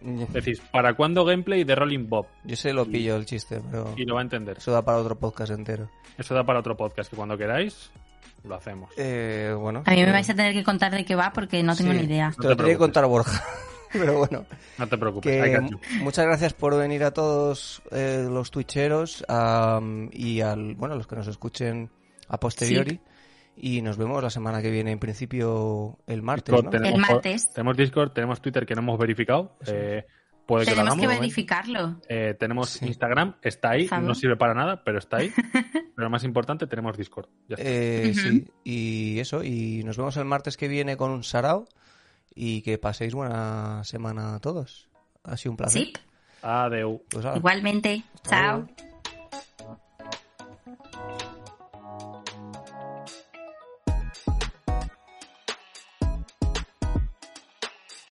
*laughs* Decís, ¿para cuándo gameplay de Rolling Bob? Yo sé lo pillo el chiste, pero Y lo va a entender. eso da para otro podcast entero. Eso da para otro podcast, que cuando queráis lo hacemos. Eh, bueno. A mí me eh, vais a tener que contar de qué va porque no tengo sí, ni idea. Te lo te tenía que contar Borja. *laughs* pero bueno. No te preocupes. Que muchas gracias por venir a todos eh, los twitcheros y al bueno los que nos escuchen a posteriori y nos vemos la semana que viene en principio el martes Discord ¿no? tenemos, El martes. Tenemos Discord, tenemos Twitter que no hemos verificado. eh, puede que lo Tenemos que hagamos. verificarlo. Eh, tenemos Sí. Instagram, está ahí, no sirve para nada, pero está ahí. *laughs* pero lo más importante, tenemos Discord. Ya está. Eh, sí y eso y nos vemos el martes que viene con un sarao y que paséis buena semana a todos ha sido un placer Sí, Adeu. Pues, igualmente. Chao.